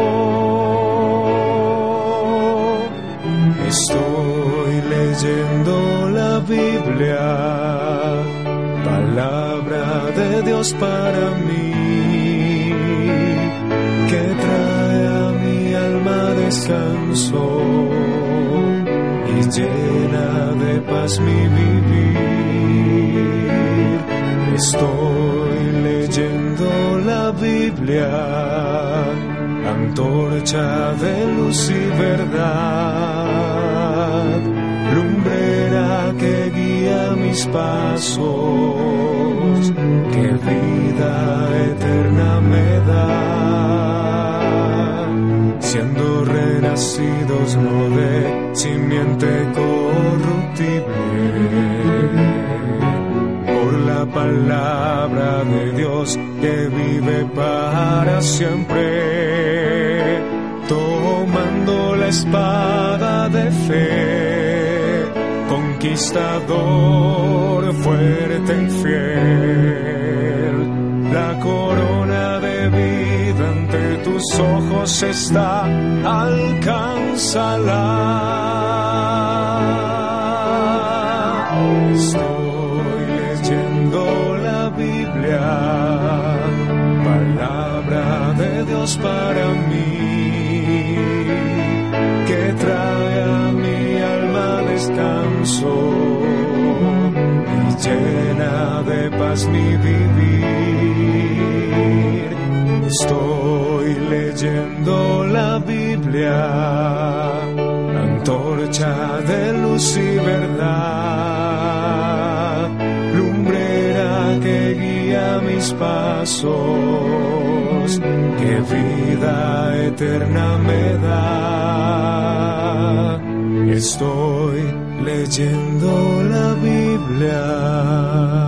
Estoy leyendo la Biblia, palabra de Dios para mí, que trae a mi alma descanso y llena de paz mi vivir. Estoy leyendo la Biblia antorcha de luz y verdad, lumbrera que guía mis pasos, que vida eterna me da. Siendo renacidos no de simiente corruptible por la palabra de Dios que vive para siempre, tomando la espada de fe conquistador, fuerte y fiel. Tus ojos está, alcánzala. Estoy leyendo la Biblia, palabra de Dios para mí, que trae a mi alma descanso y llena de paz mi vivir. Estoy leyendo la Biblia, antorcha de luz y verdad, lumbrera que guía mis pasos, que vida eterna me da. Estoy leyendo la Biblia.